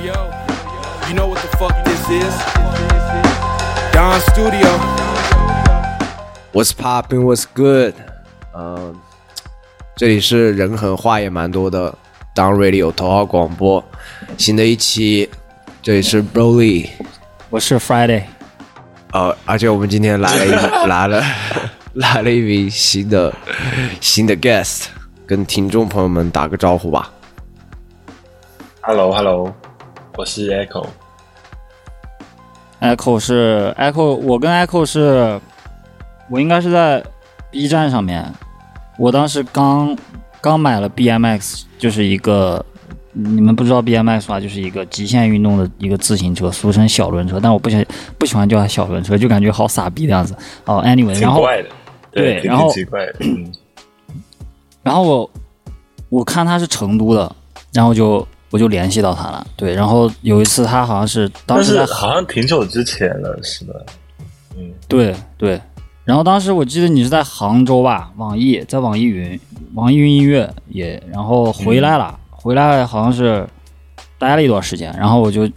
You know what the fuck this is? Don Studio. What's popping? What's good? 嗯、这里是人狠话也蛮多的 Down Radio 头号广播，新的一期，这里是 Broly。我是 Friday，呃，而且我们今天来了一来了来了一名新的新的 guest，跟听众朋友们打个招呼吧。 Hello，Hello， 我是 Echo。Echo 是 Echo，我跟 Echo 是，我应该是在 B 站上面，我当时刚刚买了 BMX，就是一个你们不知道 BMX 吧，就是一个极限运动的一个自行车，俗称小轮车，但我不喜不喜欢叫它小轮车，就感觉好傻逼的样子。哦，anyway，然后对然后奇怪的，嗯，然后我我看他是成都的，然后就我就联系到他了，对，然后有一次他好像是当时在好像挺久之前了，是的？嗯，对对，然后当时我记得你是在杭州吧，网易在网易云，网易云音乐也，然后回来了，回来好像是待了一段时间，然后我就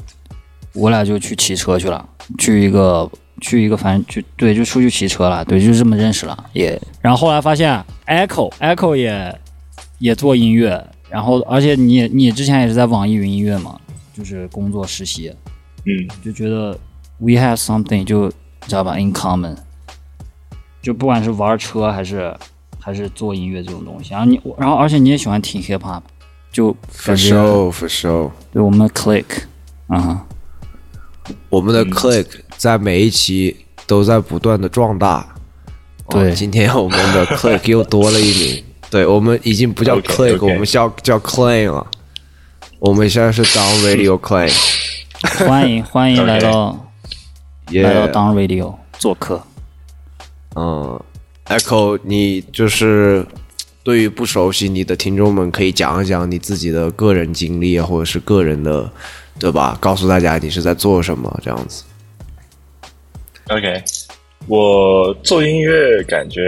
我俩就去骑车去了，去一个去一个反正就对，就出去骑车了，对，就这么认识了，也，然后后来发现 Echo Echo 也也做音乐，然后而且你也你之前也是在网易云音乐嘛，就是工作实习，嗯，就觉得 we have something 就知道吧 in common，就不管是玩车还是还是做音乐这种东西，然后你然后而且你也喜欢听 hip hop，就 For sure, for sure。对我们的 click，嗯，我们的 Click 在每一期都在不断的壮大。对哦今天我们的 Click 又多了一名。对，我们已经不叫 Click，我们叫叫 Claim 了。我们现在是 Down Radio Claim，欢迎欢迎来到耶、来到 Down Radio 做客，嗯，Echo，你就是对于不熟悉你的听众们，可以讲一讲你自己的个人经历啊，或者是个人的，对吧？告诉大家你是在做什么这样子。OK，我做音乐感觉，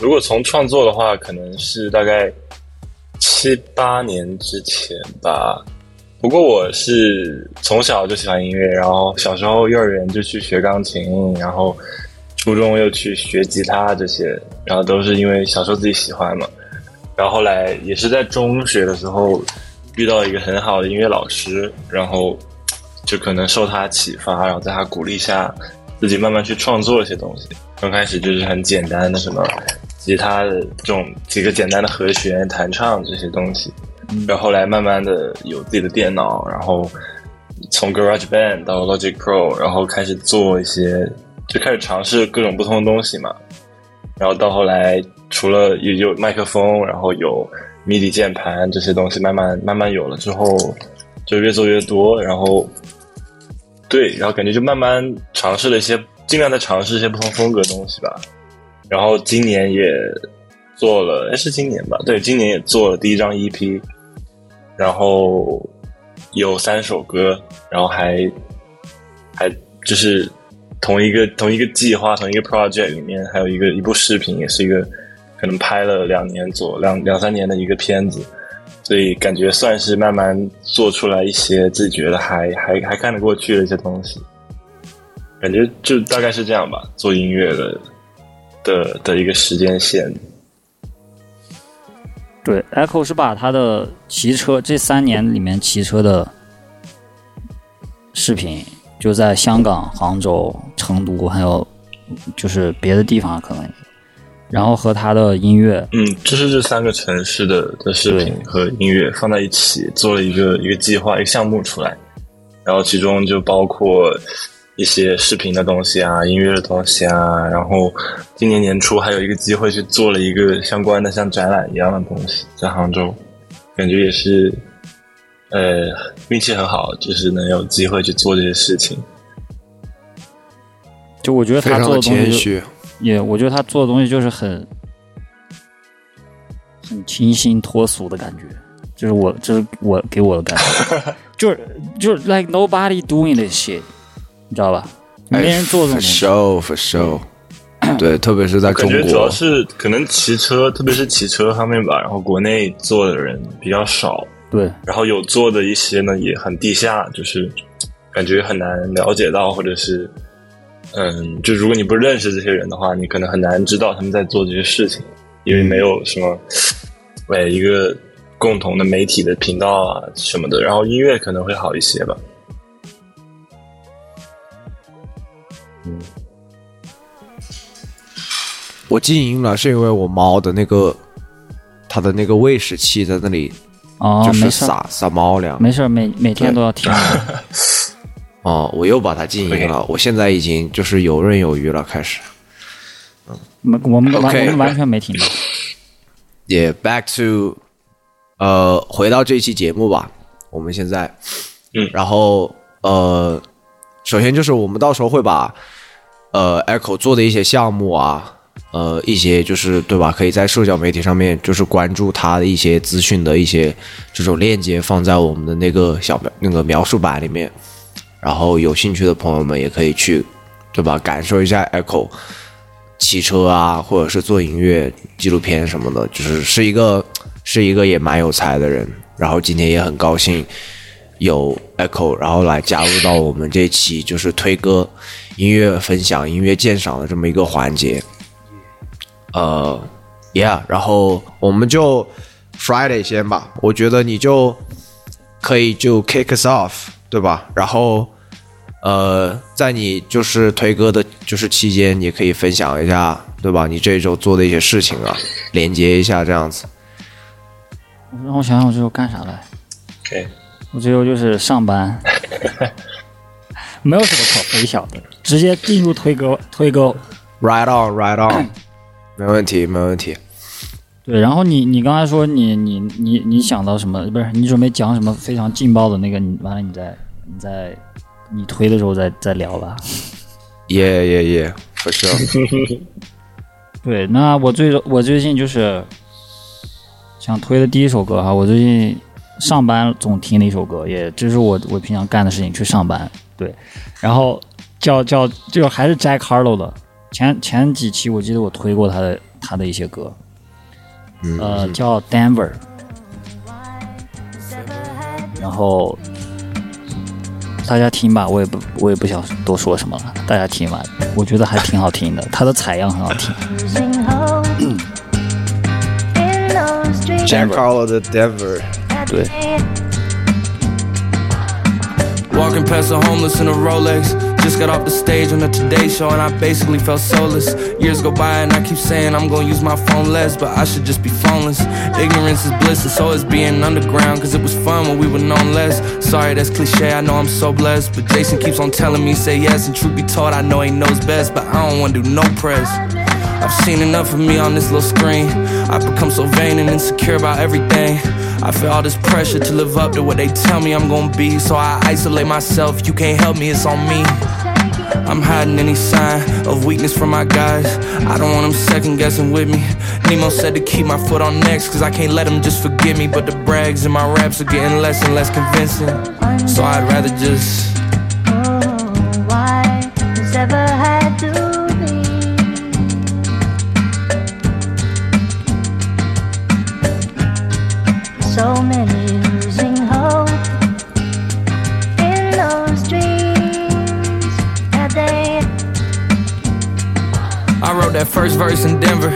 如果从创作的话，可能是大概七八年之前吧。不过我是从小就喜欢音乐，然后小时候幼儿园就去学钢琴，然后初中又去学吉他这些，然后都是因为小时候自己喜欢嘛。然后后来也是在中学的时候遇到一个很好的音乐老师，然后就可能受他启发，然后在他鼓励下，自己慢慢去创作一些东西。刚开始就是很简单的什么吉他的这种几个简单的和弦、弹唱这些东西，然后后来慢慢的有自己的电脑，然后从 Garage Band 到 Logic Pro，然后开始做一些，就开始尝试各种不同的东西嘛。然后到后来，除了有有麦克风，然后有 MIDI 键盘这些东西，慢慢慢慢有了之后，就越做越多，然后对，然后感觉就慢慢尝试了一些，尽量在尝试一些不同风格的东西吧。然后今年也做了，哎，是今年吧？对，今年也做了第一张 EP，然后有三首歌，然后还还就是同一个同一个计划、同一个 project 里面，还有一个一部视频，也是一个可能拍了两年左两两三年的一个片子，所以感觉算是慢慢做出来一些自己觉得还还还看得过去的一些东西，感觉就大概是这样吧，做音乐的的的一个时间线。对，Echo 是把他的骑车这三年里面骑车的视频，就在香港、杭州、成都，还有就是别的地方可能，然后和他的音乐，嗯，就是这三个城市的的视频和音乐放在一起，做了一个一个计划、一个项目出来，然后其中就包括一些视频的东西啊、音乐的东西啊，然后今年年初还有一个机会去做了一个相关的像展览一样的东西，在杭州，感觉也是呃运气很好，就是能有机会去做这些事情。就我觉得他做的东西。也，我觉得他做的东西就是很很清新脱俗的感觉，就是我这是我给我的感觉，就是就是 like nobody doing this shit，你知道吧？没人做这种东 for。sure for show，。对，特别是在中感觉主要，是可能骑车，特别是骑车方面吧，然后国内做的人比较少，对，然后有做的一些呢也很地下，就是感觉很难了解到，或者是嗯，就如果你不认识这些人的话，你可能很难知道他们在做这些事情，因为没有什么哎一个共同的媒体的频道啊什么的。然后音乐可能会好一些吧。我静音了，是因为我猫的那个它的那个喂食器在那里，哦，就是没事，撒撒猫粮。没事，每每天都要听。哦，我又把它静音了。我现在已经就是游刃有余了，开始。我们我们完们完全没听到。也、back to，呃，回到这期节目吧。我们现在，嗯然后呃，首先就是我们到时候会把呃 Echo 做的一些项目啊，呃，一些就是对吧，可以在社交媒体上面就是关注他的一些资讯的一些这种链接放在我们的那个小那个描述版里面，然后有兴趣的朋友们也可以去对吧，感受一下 Echo。骑车啊，或者是做音乐、纪录片什么的，就是是一个是一个也蛮有才的人。然后今天也很高兴有 Echo，然后来加入到我们这期就是推歌、音乐分享、音乐鉴赏的这么一个环节。呃，Yeah，然后我们就 Friday 先吧，我觉得你就可以就 kick us off，对吧？然后。呃，在你就是推歌的，就是期间，你可以分享一下，对吧？你这一周做的一些事情啊，连接一下这样子。让我想想，我这周干啥了？OK，我这周就是上班，没有什么可分享的，直接进入推歌推歌。Right on, right on，没问题，没问题。对，然后你你刚才说你你你你想到什么？不是你准备讲什么非常劲爆的那个？你完了你再你再你推的时候再再聊吧。Yeah, yeah, yeah, for sure。对，那我最我最近就是想推的第一首歌哈，我最近上班总听的一首歌，也这是我我平常干的事情，去上班。对，然后叫叫就还是 Jack Harlow 的，前前几期我记得我推过他的他的一些歌，嗯，呃，叫 Denver，然后大家听吧，我也不我也不想多说什么了，大家听吧，我觉得还挺好听的，他的采样很好听。Jack Harlow 的 Denver。对 Walking past a homeless in a Rolex. Just got off the stage on the Today Show and I basically felt soulless. Years go by and I keep saying I'm gonna use my phone less, but I should just be phoneless. Ignorance is bliss, and so is being underground, cause it was fun when we were known less. Sorry, that's cliche, I know I'm so blessed, but Jason keeps on telling me say yes, and truth be told, I know he knows best, but I don't wanna do no press. I've seen enough of me on this little screen. I've become so vain and insecure about everything. I feel all this pressure to live up to what they tell me I'm gonna be. So I isolate myself. You can't help me, it's on me. I'm hiding any sign of weakness from my guys. I don't want them second guessing with me. Nemo said to keep my foot on next, cause I can't let them just forget me. But the brags in my raps are getting less and less convincing. So I'd rather just. first verse in Denver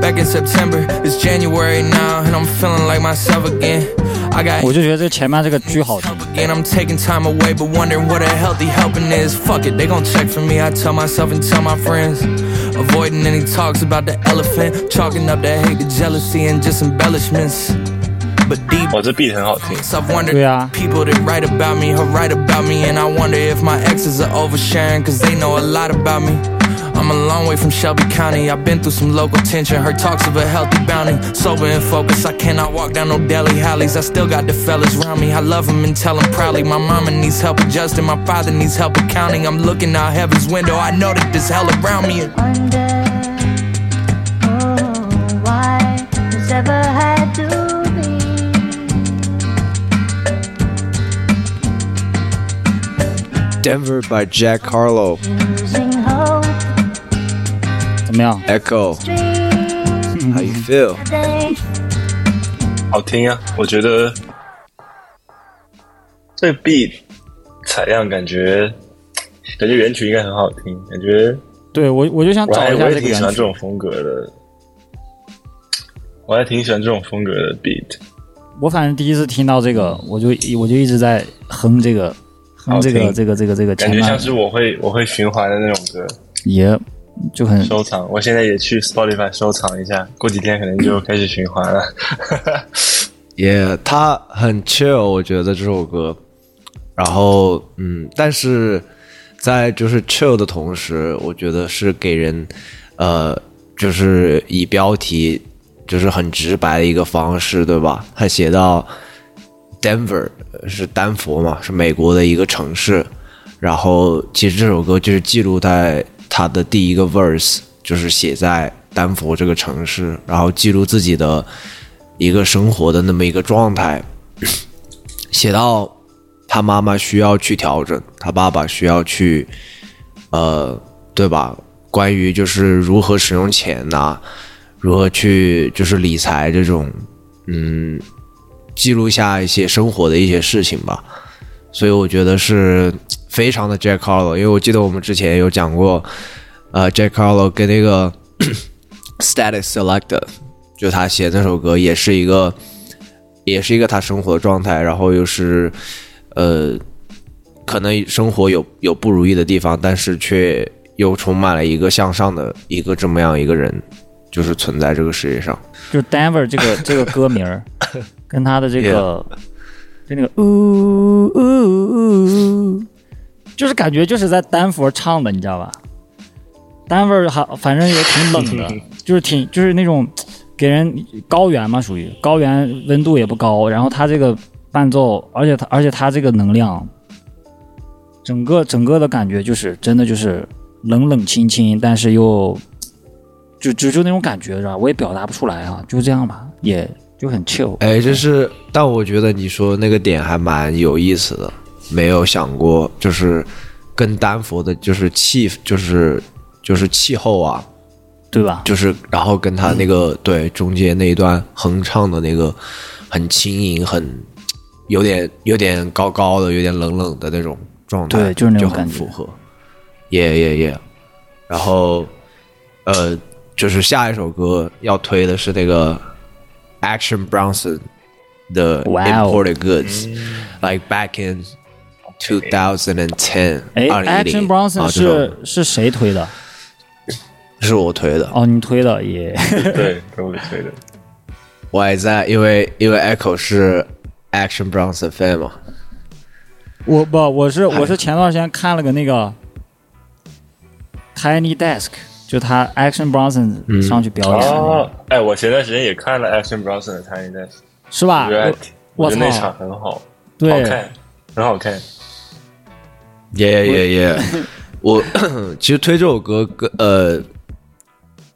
back in September. It's January now, and I'm feeling like myself again. I got 我就觉得这前面这个巨好听。 Again, I'm taking time away, but wondering what a healthy helping is. Fuck it, they gon' check for me. I tell myself and tell my friends. Avoiding any talks about the elephant, chalking up the hate, the jealousy, and just embellishments. But deep 哇，这 beat 很好听。 I've wondered 对啊 people that write about me or write about me, and I wonder if my exes are oversharing, cause they know a lot about me. I'm a long way from Shelby County. I've been through some local tension, heard talks of a healthy bounty. Sober and focused, I cannot walk down no daily alleys. I still got the fellas around me. I love them and tell them proudly. My mama needs help adjusting, my father needs help accounting. I'm looking out heaven's window. I know that there's hell around me. wonder. Oh, why this ever had to be? Denver by Jack Harlow。怎么样？Echo，How you feel？好听啊！我觉得这个 beat 采样感觉感觉原曲应该很好听，感觉对我我就想找一下这个原曲挺喜欢这。种风格的，我还挺喜欢这种风格的 beat。我反正第一次听到这个，我就我就一直在哼这个哼这个这个这个这个感觉像是我会我会循环的那种歌，也就很收藏。我现在也去 Spotify 收藏一下，过几天可能就开始循环了。也他很 chill，我觉得这首歌。然后，嗯，但是在就是 chill 的同时，我觉得是给人，呃，就是以标题就是很直白的一个方式，对吧？他写到 Denver 呃是丹佛嘛，是美国的一个城市。然后，其实这首歌就是记录在他的第一个 verse，就是写在丹佛这个城市，然后记录自己的一个生活的那么一个状态，写到他妈妈需要去调整，他爸爸需要去，呃，对吧？关于就是如何使用钱呐、如何去就是理财这种，嗯，记录下一些生活的一些事情吧。所以我觉得是非常的 Jack Harlow，因为我记得我们之前有讲过，呃，Jack Harlow 跟那个 Static Selector，就他写那首歌也是一个，也是一个他生活的状态，然后又是，呃，可能生活有有不如意的地方，但是却又充满了一个向上的一个这么样一个人，就是存在这个世界上。就是 Denver 这个 这个歌名儿，跟他的这个就那个呜呜呜，就是感觉就是在丹佛唱的，你知道吧？丹佛还反正也挺冷的，就是挺就是那种给人高原嘛，属于高原温度也不高，然后他这个伴奏，而且他而且他这个能量，整个整个的感觉就是真的就是冷冷清清，但是又就就就那种感觉，是吧？我也表达不出来啊，就这样吧，也就很 chill。哎，就是，但我觉得你说那个点还蛮有意思的，没有想过就是跟丹佛的，就是气，就是就是气候啊，对吧？就是然后跟他那个、对中间那一段哼唱的那个很轻盈，很有点有点高高的，有点冷冷的那种状态，对就是那种感觉很符合。耶耶耶！然后呃，就是下一首歌要推的是那个 Action Bronson 的 Imported Goods，like back in 2010，哎二零。一，Action 零 Bronson 啊，这是是谁推的？是我推的。哦，你推的也。对，是我推的。我还在，因为因为 Echo 是 Action Bronson fan 嘛，我不，我是我是前段时间看了个那个 Tiny Desk，就他 Action Bronson 上去表演。哦，哎，我前段时间也看了 Action Bronson 的 Tiny Desk，是吧？我觉？得那场很好，好对，看，很好看。耶耶耶！我其实推这首歌跟呃，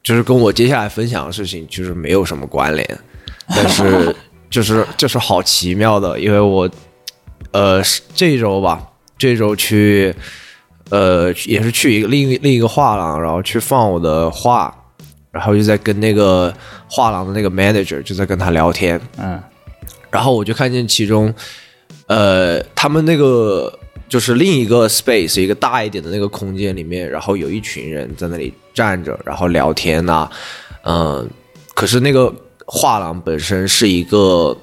就是跟我接下来分享的事情其实没有什么关联，但是 就是就是好奇妙的，因为我呃是这周吧，这周去呃也是去一个另一另一个画廊，然后去放我的画，然后就在跟那个画廊的那个 manager 就在跟他聊天，嗯，然后我就看见其中，呃，他们那个就是另一个 space 一个大一点的那个空间里面，然后有一群人在那里站着，然后聊天呐、嗯、可是那个画廊本身是一个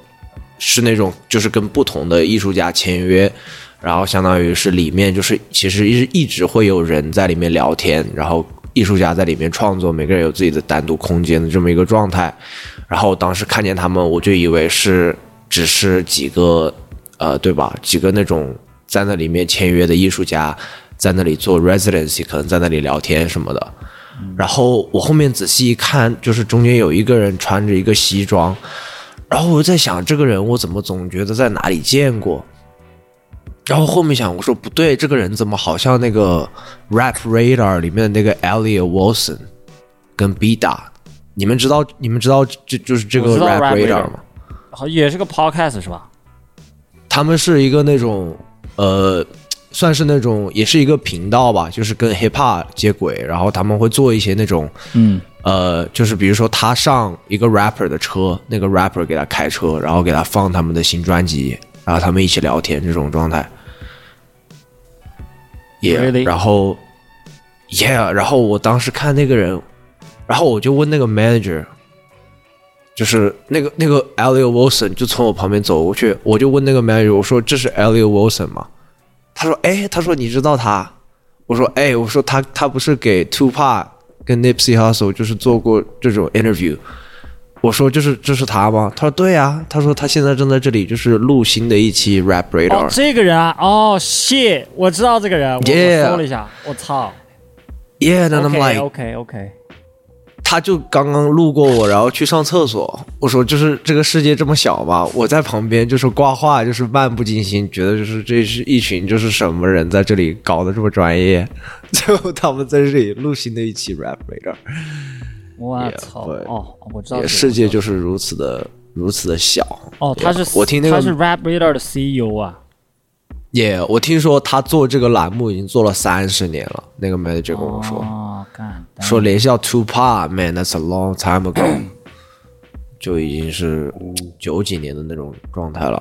是那种就是跟不同的艺术家签约，然后相当于是里面就是其实一一直会有人在里面聊天，然后艺术家在里面创作，每个人有自己的单独空间的这么一个状态。然后当时看见他们，我就以为是只是几个呃，对吧？几个那种在那里面签约的艺术家在那里做 residency，可能在那里聊天什么的。然后我后面仔细一看，就是中间有一个人穿着一个西装，然后我在想，这个人我怎么总觉得在哪里见过？然后后面想，我说不对，这个人怎么好像那个 Rap Radar 里面的那个 Elliot Wilson 跟 B 大？你们知道你们知道这就是这个 Rap Radar 吗？好也是个 podcast 是吧？他们是一个那种呃，算是那种也是一个频道吧，就是跟 hip hop 接轨，然后他们会做一些那种嗯，呃，就是比如说他上一个 rapper 的车，那个 rapper 给他开车，然后给他放他们的新专辑，然后他们一起聊天这种状态。Yeah，Really？然后，Yeah，然后我当时看那个人，然后我就问那个 manager，就是那个那个 Elliot Wilson 就从我旁边走过去，我就问那个 manager，我说这是 Elliot Wilson 吗？他说，哎，他说你知道他？我说，哎，我说他他不是给 Tupac 跟 Nipsey Hussle 就是做过这种 interview。我说就是这是他吗？他说对啊，他说他现在正在这里，就是录新的一期 Rap 哦 Radar。，这个人啊，哦，shit，我知道这个人，我 Yeah 我搜了一下，我操 Yeah，and I'm，OK like，OK OK，他就刚刚路过我，然后去上厕所。我说就是这个世界这么小嘛，我在旁边就是挂画，就是漫不经心，觉得就是这是一群就是什么人在这里搞得这么专业，最后他们在这里录新的一期 Rap Radar。我操，对哦，我知道世界就是如此的如此的小。哦，他是我听那个他是 Rap Radar 的 CEO 啊，也我听说他做这个栏目已经做了三十年了。那个 manager 跟我说，说联系到 Tupac，man，that's a long time ago，就已经是九几年的那种状态了。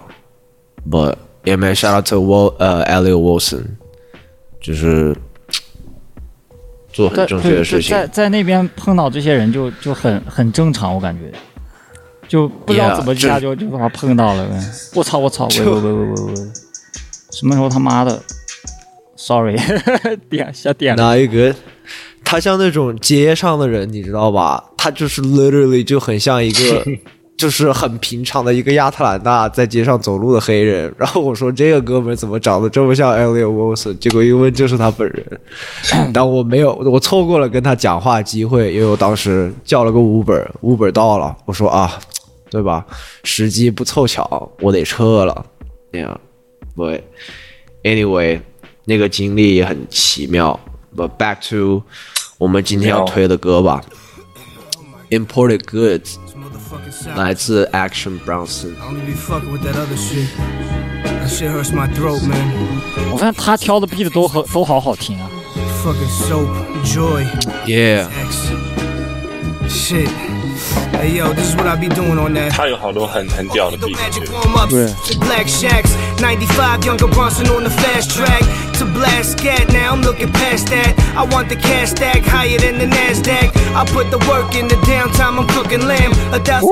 But yeah man，shout out to Wal 呃 Elliot Wilson，就是做很正确的事情。在在那边碰到这些人就就很很正常，我感觉，就不知道怎么一下就就把他碰到了呗。我操我操！喂喂喂喂喂喂！什么时候他妈的？Sorry，点下点了。哪一个？他像那种街上的人，你知道吧？他就是 literally 就很像一个，就是很平常的一个亚特兰大在街上走路的黑人。然后我说这个哥们怎么长得这么像 Elliot Wilson？结果一问就是他本人。但我没有，我错过了跟他讲话机会，因为我当时叫了个 Uber，Uber 到了，我说啊，对吧？时机不凑巧，我得撤了。那样，对，anyway，那个经历也很奇妙。But back to 我们今天要推的歌吧，Imported Goods，来自 Action Bronson。I don't be fucking with that other shit. That shit hurts my throat, man. 我发现他挑的 beat 都很都好好听啊。Fucking soap, joy, Yeah，他有好多很很屌的 The beat， magic 对 warm ups To black shacks. 95 younger Bronson on the fast track to blast scat. Now I'm looking past that. I want the cash stack higher than the NASDAQ. I put the work in the downtime, I'm cooking lamb. A thousand.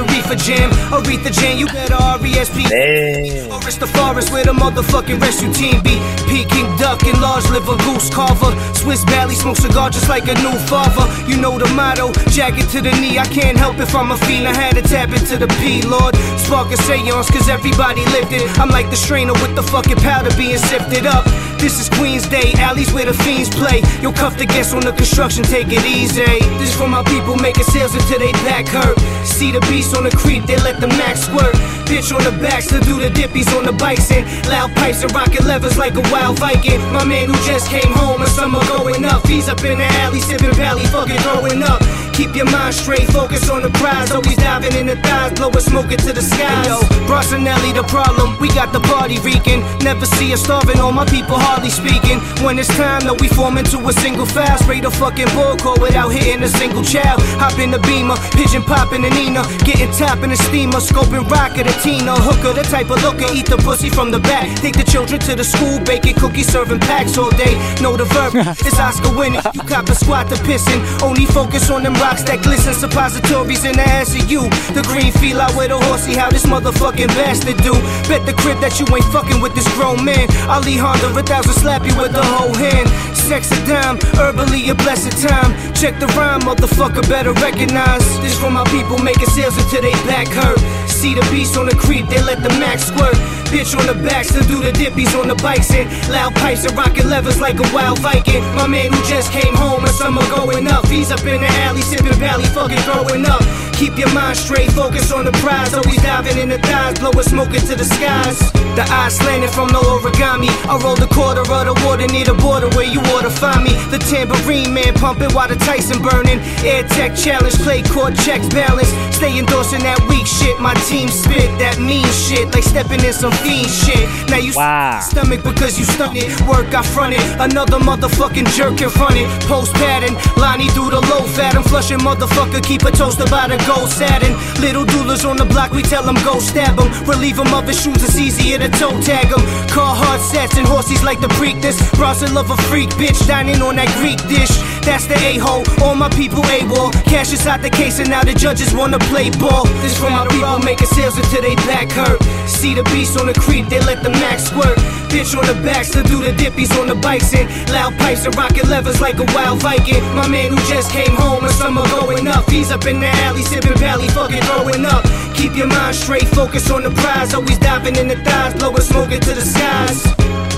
Aretha Jam, Aretha Jam, you better RESP. 哎，Forest the forest where the motherfucking rescue team be. Peking duck and large liver goose carver. Swiss Valley smoke cigar just like a new father. You know the motto, jacket to the knee. I can't help if I'm a fiend. I had to tap into the P, Lord. Spark a seance, cause everybody lifted. I'm like the strainer with the fucking powder being sifted up. This is Queen's Day, alleys where the fiends play. You'll cuff the guests on the construction, take it easy. This for my people making sales until they back hurt. See the beast on the creep, they let the max squirt. Bitch on the backs to do the dippies on the bikes and loud pipes and rocket levers like a wild Viking. My man who just came home and summer going up. He's up in the alley sipping valley, fucking throwing up. Keep your mind straight, focus on the prize. Always diving in the thighs, blowing smoke into the skies. Yo, Brossinelli the problem, we got the party reeking. Never see us starving, all my people hardly speaking. When it's time, though, we form into a single file. Spray the fucking bull call without hitting a single child. Hop in the beamer, pigeon popping the Nina. Getting top in the steamer, scoping rock at a Tina. Hooker, the type of looker, eat the pussy from the back. Take the children to the school, baking cookies, serving packs all day. Know the verb, it's Oscar winning. You cop a squat to pissing. Only focus on them rocks that glisten. Suppositories in the ass of you. The green feel out with a horsey, how this motherfucking bastard do. Bet the crib that you ain't fucking with this grown man. Ali Honda, a thousand slap you with the whole hand. Sex a dime, herbally a blessed time. Check the rhyme, motherfucker, better recognize. This for my people making sales until they back hurt. See the beast on the creep, they let the max squirt. Bitch on the backs to do the dippies on the bikes and loud pipes and rocket levers like a wild Viking. My man who just came home and summer going up. He's up in the alley sipping valley, fucking throwing up. Keep your mind straight, focus on the prize. Always diving in the thighs, blowing smoke into the skies. The eyes slanted from the origami. I rolled the quarter of the water near the border where you ought to find me. The tambourine man pumping while the Tyson burning. Air Tech challenge, play court checks balance. Stay endorsing that weak shit. My team spit that mean shit, like stepping in some fiend shit. Now you Wow. stomach because you stunted. Work I fronted, another motherfucking jerk confronted. Post pattern, Lonnie through the low fat. I'm flushing motherfucker, keep a toaster by the gold satin. Little doulas on the block, we tell them go stab him. Relieve him of his shoes, it's easier to toe tag him. Car hard sets and horses like the Preakness. Bronson love a freak bitch, dining on that Greek dish. That's the a-hole, all my people A-wall. Cash inside the case and now the judges wanna play ball. This for my people making sales until they back hurt. See the beast on the creep, they let the max squirt. Bitch on the back, still do the dippies on the bikes and loud pipes and rocket levers like a wild Viking. My man who just came home and summer going up. He's up in the alley, sipping valley, fucking throwing up. Keep your mind straight, focus on the prize. Always diving in the thighs, blowing smoke into the skies.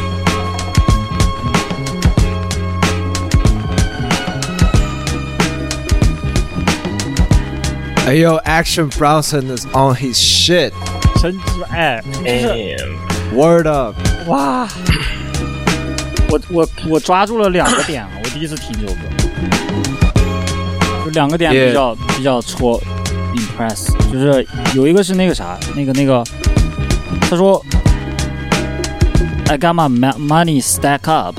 哎呦，Action Bronson is on his shit. 陈之哎，就是 Damn， Word up. 哇！我我我抓住了两个点啊！我第一次听这首歌，有两个点 Yeah 比较比较戳 impress，就是有一个是那个啥，那个那个，他说 I got my ma- money stack up，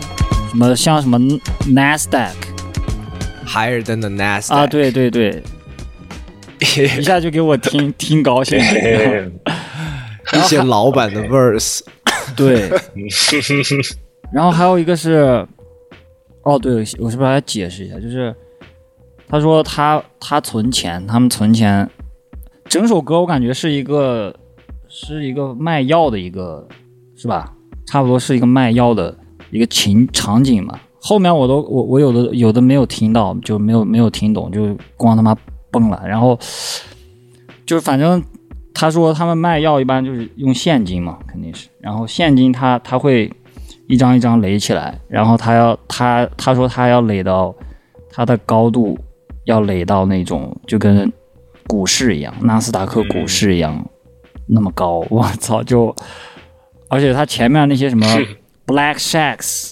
什么像什么 Nasdaq Higher than the Nasdaq. 啊，对对对， 一下就给我听 听高兴了。一些老版的 verse。对，然后还有一个是，哦，对，我是不是还要解释一下？就是他说他他存钱，他们存钱，整首歌我感觉是一个是一个卖药的一个，是吧？差不多是一个卖药的一个情场景嘛。后面我都我我有的有的没有听到，就没有没有听懂，就光他妈蹦了。然后就是反正他说他们卖药一般就是用现金嘛，肯定是。然后现金他他会一张一张垒起来，然后他要他他说他要垒到它的高度要垒到那种就跟股市一样，纳斯达克股市一样、那么高。我操，就而且他前面那些什么 Black Shacks。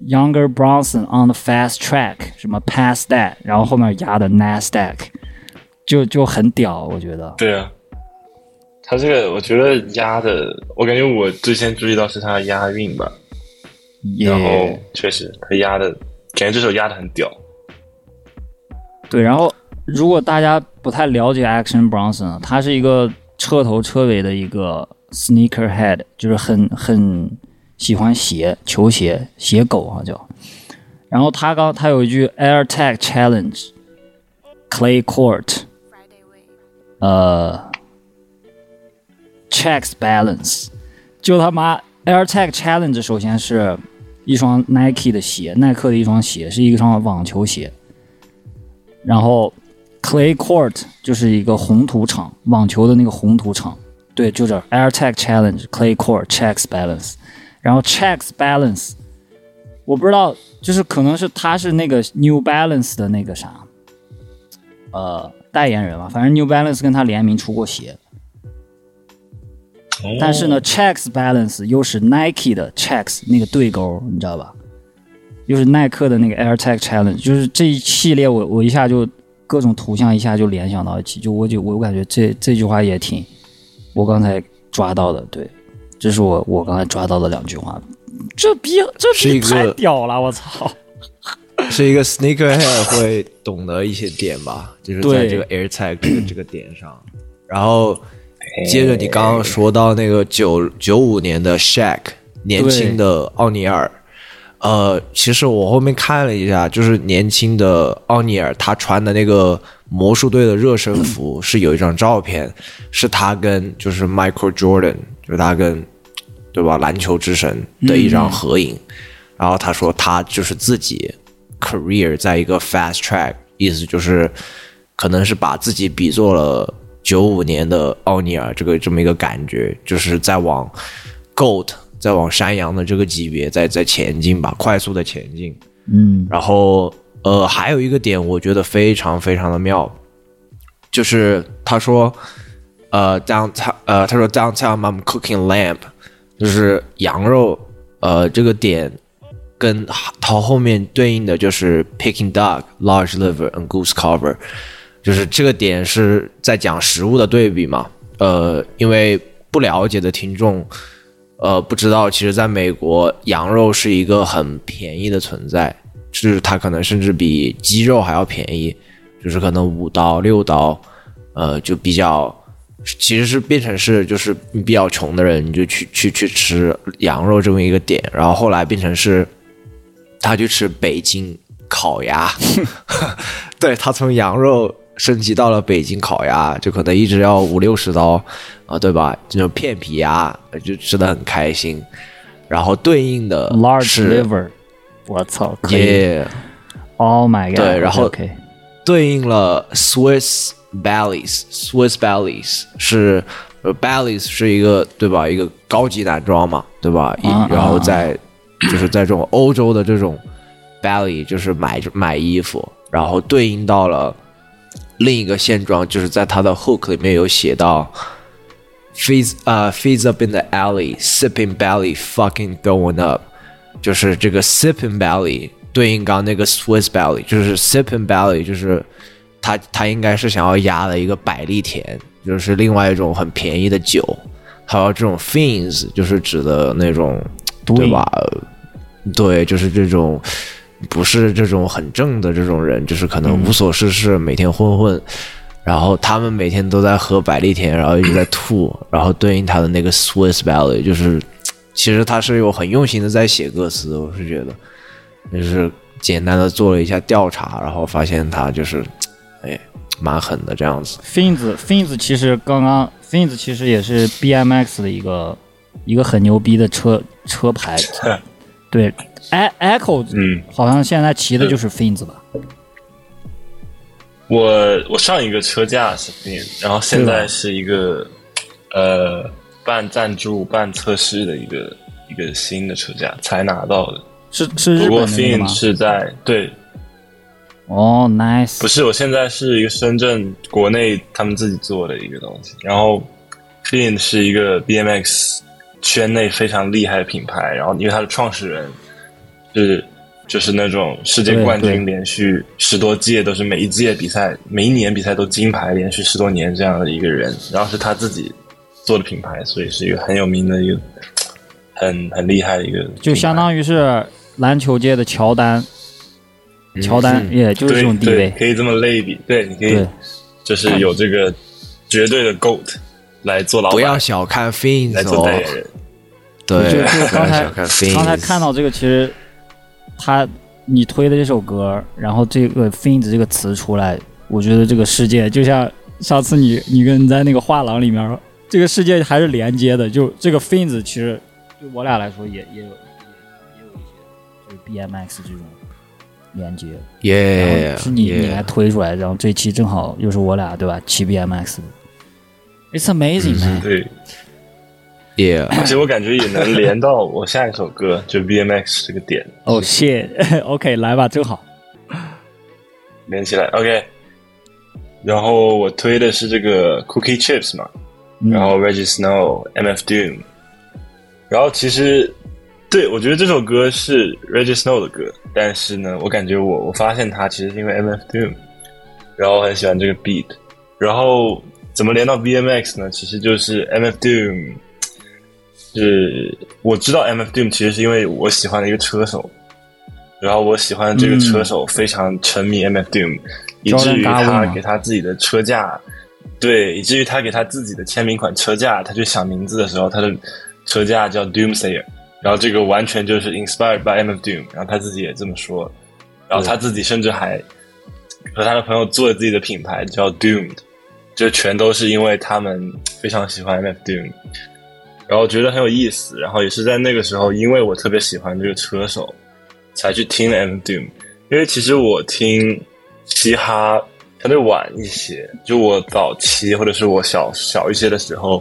Younger Bronson on the fast track，什么 past that，然后后面压的 Nasdaq，就就很屌，我觉得。对啊，他这个我觉得押的，我感觉我最先注意到是他押韵吧，也然后确实他押的，感觉这首押的很屌。对，然后如果大家不太了解 Action Bronson，他是一个彻头彻尾的一个 sneaker head，就是很很喜欢鞋、球鞋、鞋狗啊叫。然后他刚他有一句 Air Tag Challenge Clay Court，呃，Checks Balance，就他妈 Air Tag Challenge 首先是一双 Nike 的鞋，耐克的一双鞋，是一双网球鞋。然后 Clay Court 就是一个红土场，网球的那个红土场。对，就这 Air Tag Challenge Clay Court Checks Balance，然后 Checks Balance，我不知道，就是可能是他是那个 New Balance 的那个啥，呃，代言人嘛，反正 New Balance 跟他联名出过鞋。但是呢，Checks Balance 又是 Nike 的 Checks 那个对勾，你知道吧？又是耐克的那个 Air Tech Challenge，就是这一系列我我一下就各种图像一下就联想到一起，就我就我感觉这这句话也挺我刚才抓到的，对，这是我我刚才抓到的两句话，这逼这逼太屌了，我操！是一个 sneakerhead 会懂得一些点吧，就是在这个 AirTag 这个 这个点上。然后接着你刚刚说到那个九九五年的 Shaq 年轻的奥尼尔，呃，其实我后面看了一下，就是年轻的奥尼尔他穿的那个魔术队的热身服 是有一张照片，是他跟就是 Michael Jordan，就是他跟对吧篮球之神的一张合影。然后他说他就是自己 career 在一个 fast track，意思就是可能是把自己比作了九五年的奥尼尔这个这么一个感觉，就是在往 GOAT 在往山羊的这个级别在在前进吧，快速的前进。嗯，然后呃，还有一个点我觉得非常非常的妙，就是他说呃 downtown 呃他说 downtown I'm cooking lamb，就是羊肉呃这个点跟它后面对应的就是 picking duck large liver and goose cover，就是这个点是在讲食物的对比嘛。呃，因为不了解的听众，呃，不知道，其实在美国，羊肉是一个很便宜的存在，就是它可能甚至比鸡肉还要便宜，就是可能五刀六刀，呃，就比较，其实是变成是就是你比较穷的人，你就去去去吃羊肉这么一个点，然后后来变成是，他去吃北京烤鸭，对他从羊肉升级到了北京烤鸭，就可能一直要五六十刀啊，对吧？这种片皮鸭就吃的很开心，然后对应的 large 是 liver，我操，可以耶。，Oh my god，对然后对应了 Swiss bellies，Swiss bellies 是呃 b a l l i e s 是一个对吧？一个高级男装嘛，对吧？然后啊在就是在这种欧洲的这种 belly 就是买买衣服，然后对应到了另一个现状，就是在他的 hook 里面有写到。，fees 呃、fizz up in the alley, sipping belly, fucking going up，就是这个 sipping belly 对应刚那个 Swiss belly，就是 sipping belly，就是他他应该是想要压的一个百利甜，就是另外一种很便宜的酒。还有这种 fins，就是指的那种，对吧？对，就是这种不是这种很正的这种人，就是可能无所事事，每天混混。然后他们每天都在喝百利甜，然后一直在吐，然后对应他的那个 Swiss Valley，就是其实他是有很用心的在写歌词，我是觉得，就是简单的做了一下调查，然后发现他就是，哎，蛮狠的这样子。Fins Fins 其实刚刚 Fins 其实也是 BMX 的一个一个很牛逼的车车牌，对，E Echo 嗯，好像现在骑的就是 Fins 吧？我我上一个车架是 Fin，然后现在是一个呃半赞助半测试的一个一个新的车架才拿到的。是是日不过本的那个吗 Fin？是在对，哦，nice，不是我现在是一个深圳国内他们自己做的一个东西，然后 Fin 是一个 BMX 圈内非常厉害的品牌，然后因为它的创始人是就是那种世界冠军，连续十多届都是每一届比赛每一年比赛都金牌，连续十多年这样的一个人，然后是他自己做的品牌，所以是一个很有名的一个很很厉害的一个，就相当于是篮球界的乔丹，乔丹嗯也就是这种地位，可以这么类比，对，你可以，就是有这个绝对的 GOAT 来做老板，不要小看 fins 哦做代言，人。对，就就不要刚才小看 fins。刚才看到这个，其实他你推的这首歌，然后这个 “fins” 这个词出来，我觉得这个世界就像上次你你跟你在那个画廊里面，这个世界还是连接的。就这个 “fins” 其实对我俩来说也也有也也有一些就是 BMX 这种连接。耶是你你来，推出来，然后这期正好又是我俩对吧？骑 BMX 的，It's amazing 嗯 man。对，耶，而且我感觉也能连到我下一首歌，就 BMX 这个点。哦，谢，OK，来吧，正好。连起来。OK，然后我推的是这个 Cookie Chips 嘛，嗯。然后 Reggie Snow、MF Doom，然后其实对我觉得这首歌是 Reggie Snow 的歌，但是呢，我感觉我我发现它其实是因为 MF Doom，然后我很喜欢这个 beat，然后怎么连到 BMX 呢？其实就是 MF Doom，是我知道 MF Doom 其实是因为我喜欢的一个车手，然后我喜欢这个车手非常沉迷 MF Doom，、以至于他给他自己的车架。对，以至于他给他自己的签名款车架，他去想名字的时候，他的车架叫 Doomsayer，然后这个完全就是 inspired by MF Doom，然后他自己也这么说，然后他自己甚至还和他的朋友做了自己的品牌叫 Doomed，这全都是因为他们非常喜欢 MF Doom，然后觉得很有意思，然后也是在那个时候，因为我特别喜欢这个车手，才去听了 MF Doom，因为其实我听嘻哈相对晚一些，就我早期或者是我小小一些的时候，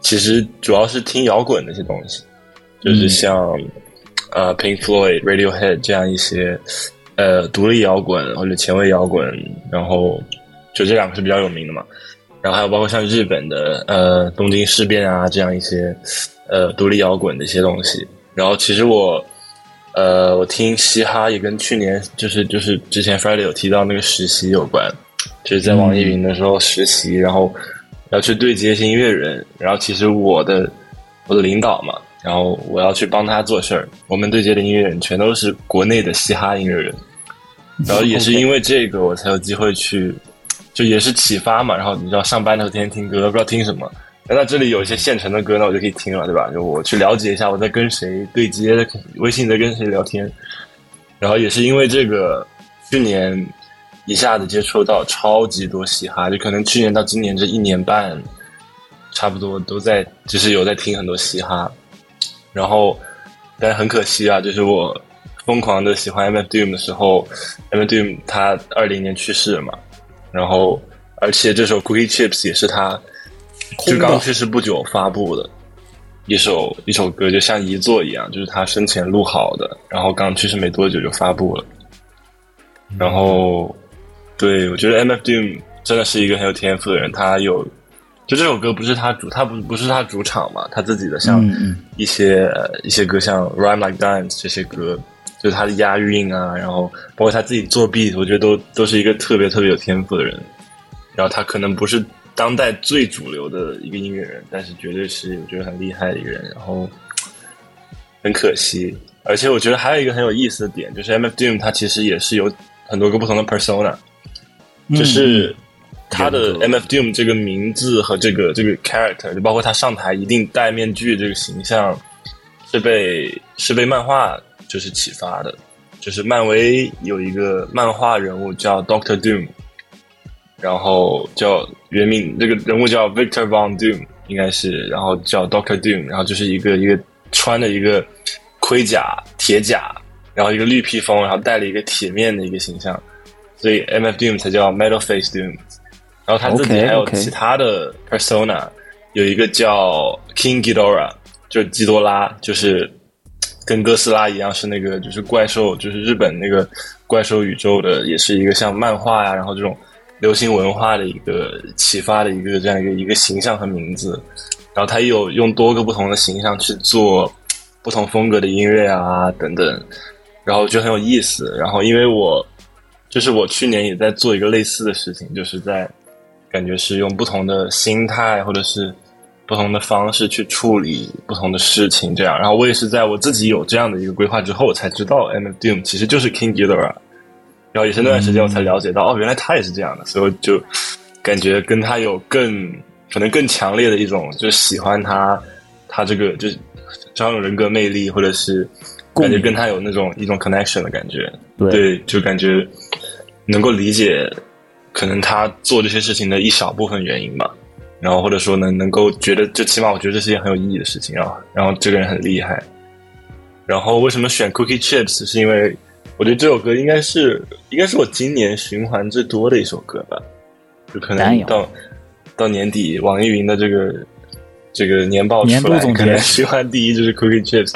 其实主要是听摇滚那些东西，就是像、呃 Pink Floyd、Radiohead 这样一些呃独立摇滚或者前卫摇滚，然后就这两个是比较有名的嘛。然后还有包括像日本的呃东京事变啊这样一些呃独立摇滚的一些东西。然后其实我呃我听嘻哈也跟去年就是就是之前 Friday 有提到那个实习有关，就是在网易云的时候实习，然后要去对接一些音乐人，然后其实我的我的领导嘛，然后我要去帮他做事儿，我们对接的音乐人全都是国内的嘻哈音乐人，然后也是 因为这个我才有机会去，就也是启发嘛，然后你知道上班的时候天天听歌，不知道听什么。那这里有一些现成的歌，那我就可以听了，对吧？就我去了解一下我在跟谁对接，微信在跟谁聊天，然后也是因为这个，去年一下子接触到超级多嘻哈，就可能去年到今年这一年半，差不多都在，就是有在听很多嘻哈，然后但很可惜啊，就是我疯狂的喜欢 M F Doom 的时候，M F Doom 他二零年去世了嘛，然后而且这首 Cookie Chips 也是他。就刚去世不久发布的一首一首歌，就像遗作一样，就是他生前录好的，然后刚去世没多久就发布了。然后，对我觉得 M F Doom 真的是一个很有天赋的人，他有就这首歌不是他主，他不不是他主场嘛，他自己的像一些一些歌，像 Rhyme Like Dance 这些歌，就是他的押韵啊，然后包括他自己作弊，我觉得都都是一个特别特别有天赋的人。然后他可能不是。当代最主流的一个音乐人，但是绝对是我觉得很厉害的一个人。然后很可惜，而且我觉得还有一个很有意思的点，就是 M F Doom 他其实也是有很多个不同的 persona，就是他的 M F Doom 这个名字和这个这个 character，就包括他上台一定戴面具这个形象，是被是被漫画就是启发的，就是漫威有一个漫画人物叫 Doctor Doom。然后叫原名，这个人物叫 Victor Von Doom，应该是，然后叫 Doctor Doom，然后就是一个一个穿的一个盔甲、铁甲，然后一个绿披风，然后戴了一个铁面的一个形象，所以 M F Doom 才叫 Metal Face Doom。然后他自己还有其他的 persona，有一个叫 King Ghidorah，就是基多拉，就是跟哥斯拉一样，是那个就是怪兽，就是日本那个怪兽宇宙的，也是一个像漫画呀，然后这种。流行文化的一个启发的一个这样一个一个形象和名字，然后他有用多个不同的形象去做不同风格的音乐啊等等，然后就很有意思。然后因为我就是我去年也在做一个类似的事情，就是在感觉是用不同的心态或者是不同的方式去处理不同的事情，这样。然后我也是在我自己有这样的一个规划之后，我才知道 M Doom 其实就是 King Ghidorah。然后也是那段时间，我才了解到，哦，原来他也是这样的，所以就感觉跟他有更可能更强烈的一种，就是喜欢他，他这个就是这样人格魅力，或者是感觉跟他有那种一种 connection 的感觉，对，就感觉能够理解可能他做这些事情的一小部分原因吧。然后或者说能能够觉得，就起码我觉得这是件很有意义的事情啊。然后这个人很厉害。然后为什么选 Cookie Chips？是因为我觉得这首歌应该是应该是我今年循环最多的一首歌吧，就可能到到年底网易云的这个这个年报出来，可能循环第一就是 Cookie Chips，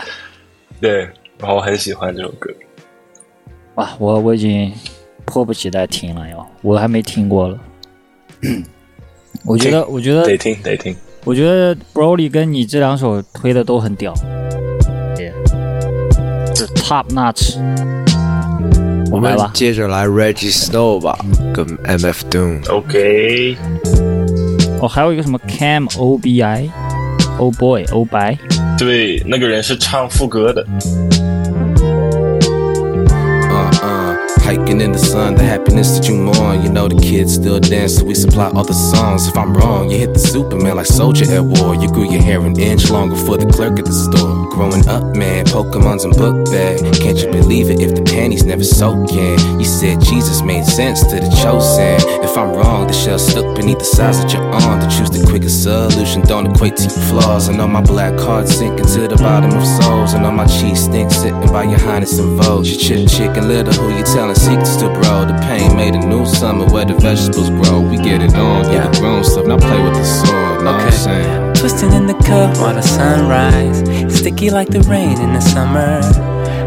对，然后我很喜欢这首歌。哇，我我已经迫不及待听了哟，我还没听过了。我觉得我觉得得听得听，我觉得 Broly 跟你这两首推的都很屌，是 Top Notch。我们接着来 Reggie Snow 吧，跟 M F Doom。OK。哦，还有一个什么 Cam O B I，Oh Boy，Oh Bye。对，那个人是唱副歌的。In the sun, the happiness that you mourn. You know the kids still dance, so we supply all the songs. If I'm wrong, you hit the Superman like soldier at war. You grew your hair an inch longer for the clerk at the store. Growing up, man, Pokemon's in book bag. Can't you believe it if the panties never soaking? You said Jesus made sense to the chosen. If I'm wrong, the shell stuck beneath the size of your arm. To choose the quickest solution don't equate to your flaws. I know my black card sinking to the bottom of souls. And on my cheese stink sitting by your highness and vogue. You chip chicken little, who you telling secrets to, bro. The pain made a new summer where the vegetables grow. We get it on, yeah, the grown stuff. Now play with the sword, know okay. what I'm saying? Twisting in the cup while the sunrise. Sticky like the rain in the summer.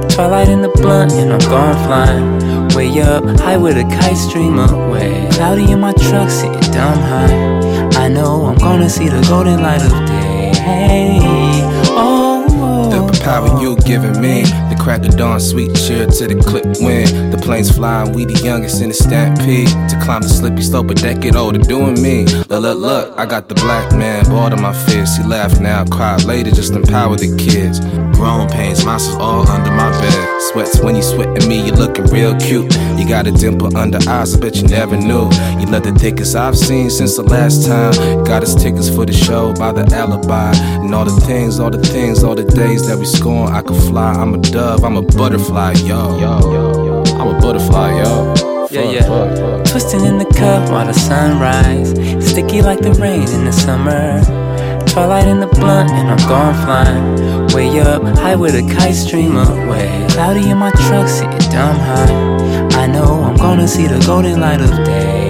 Twilight in the blunt, and I'm gone flying. Way up, high with a kite stream away. Cloudy in my truck, sitting dumb high. I know I'm gonna see the golden light of day. Hey, oh, the power you giving me crack of dawn, sweet cheer to the clip when the planes flying. We the youngest in the stampede to climb the slippy slope, a decade older, doing me. Look, look, look, I got the black man, bored of my fears. He laugh now, cry later, just empower the kids. Grown pains, monsters all under my bed. Sweats when you sweat at me, you looking real cute. You got a dimple under eyes, I bet you never knew. You love the thickest I've seen since the last time. Got us tickets for the show by the alibi. And all the things, all the things, all the days that we scorn. I could fly, I'm a dove, I'm a butterfly, yo. yo, yo, yo. I'm a butterfly, yo. Yeah, Fuck, yeah. fuck, fuck. Twisting in the cup while the sun sunrise. Sticky like the rain in the summer. Twilight in the blunt and I'm gone flying. Way up, high with a kite stream away. Cloudy in my truck, sitting dumb high. I know I'm gonna see the golden light of day.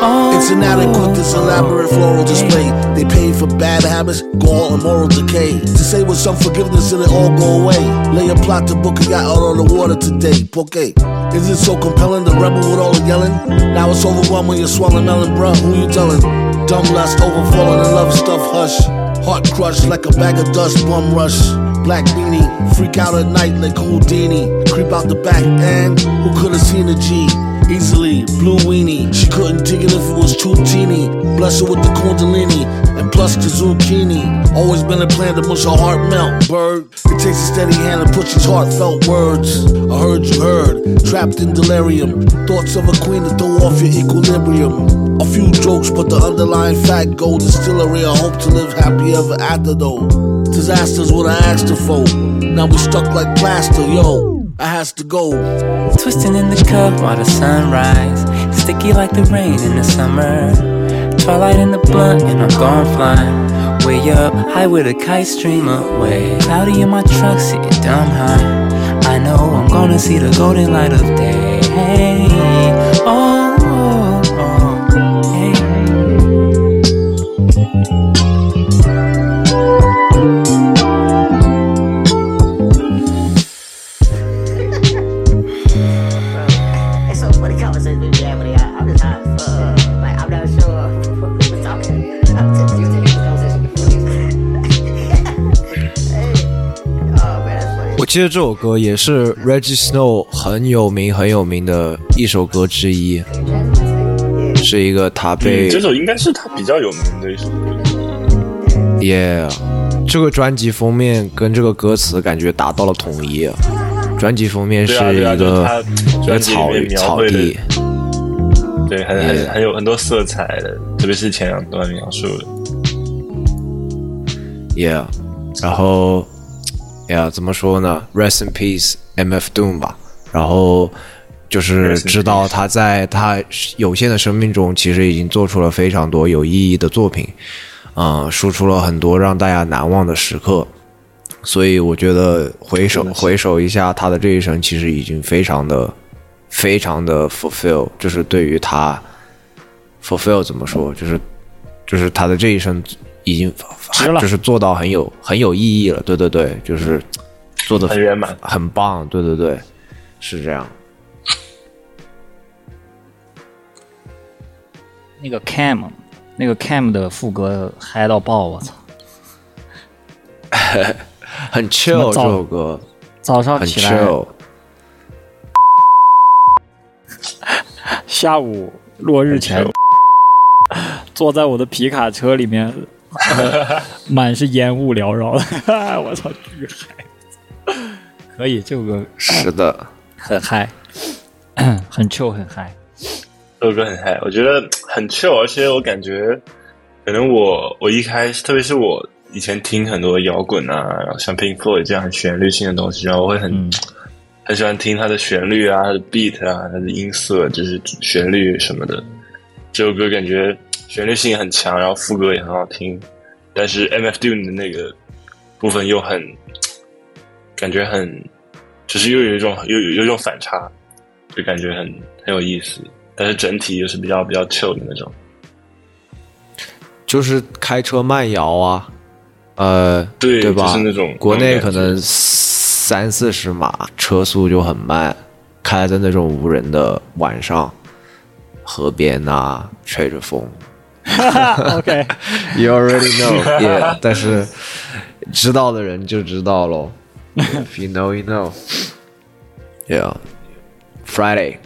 Oh, It's inadequate, this elaborate floral display. They pay for bad habits, gall, and moral decay. To say with some forgiveness and it all go away. Lay a plot to book a yacht out on the water today. Porque. Is it so compelling, the rebel with all the yelling? Now it's overwhelming, you're swallowing melon, bruh. Who you telling? Dumb lust, overflowing and love stuff, hush. Heart crushed like a bag of dust, bum rush. Black beanie, freak out at night like Houdini. Creep out the back and who could have seen a G? Easily, blue weenie. She couldn't dig it if it was too teeny. Bless her with the kundalini and plus the zucchini. Always been a plan to mush her heart melt, bird. It takes a steady hand to push these heartfelt words. I heard you heard, trapped in delirium. Thoughts of a queen to throw off your equilibrium. A few jokes, but the underlying fact gold is still a real hope to live happy ever after though. Disasters what I asked her for. Now we stuck like plaster, yo. I has to go. Twisting in the cup while the sun sunrise. Sticky like the rain in the summer. Twilight in the blunt and I'm gone flying. Way up, high with a kite stream away. Cloudy in my truck, sitting dumb high. I know I'm gonna see the golden light of day. Oh, 记得这首歌也是 Reggie Snow 很有名很有名的一首歌之一，是一个他被嗯，这首应该是他比较有名的一首歌。Yeah，这个专辑封面跟这个歌词感觉达到了统一啊。专辑封面是对啊，啊，一就是他个一个专辑里草草地，，对，很很很有很多色彩的，特别是前两段描述的。Yeah，然后，Yeah，怎么说呢？Rest in peace MF Doom 吧。然后就是知道他在他有限的生命中，其实已经做出了非常多有意义的作品，啊、输出了很多让大家难忘的时刻。所以我觉得回首回首一下他的这一生，其实已经非常的非常的 fulfill，就是对于他 fulfill 怎么说，就是就是他的这一生已经值了就是做到很有很有意义了。对对对，就是做的很圆满很棒。对对对，是这样。那个 Cam，那个 Cam 的副歌嗨到爆，我操！很 chill 这首歌，早上很起来，chill。下午落日前，坐在我的皮卡车里面，呃 满是烟雾缭绕的，我操，巨嗨！可以，这首歌是的，很嗨，很 chill，很嗨。这首歌很嗨，我觉得很 chill，而且我感觉，可能我我一开始，特别是我以前听很多摇滚啊，然后像 Pink Floyd 这样很旋律性的东西，然后我会很、嗯很喜欢听它的旋律啊、它的 beat 啊、它的音色，就是旋律什么的。这首歌感觉旋律性很强，然后副歌也很好听，但是 MF Doom 的那个部分又很感觉很，就是又有一种有有有一种反差，就感觉很很有意思。但是整体又是比较比较 chill 的那种。就是开车慢摇啊，呃，对吧？就是那种国内可能三四十码，车速就很慢，开在那种无人的晚上，河边呐、吹着风。OK，You already know, yeah。但是知道的人就知道喽。If you know, you know. Yeah. Friday.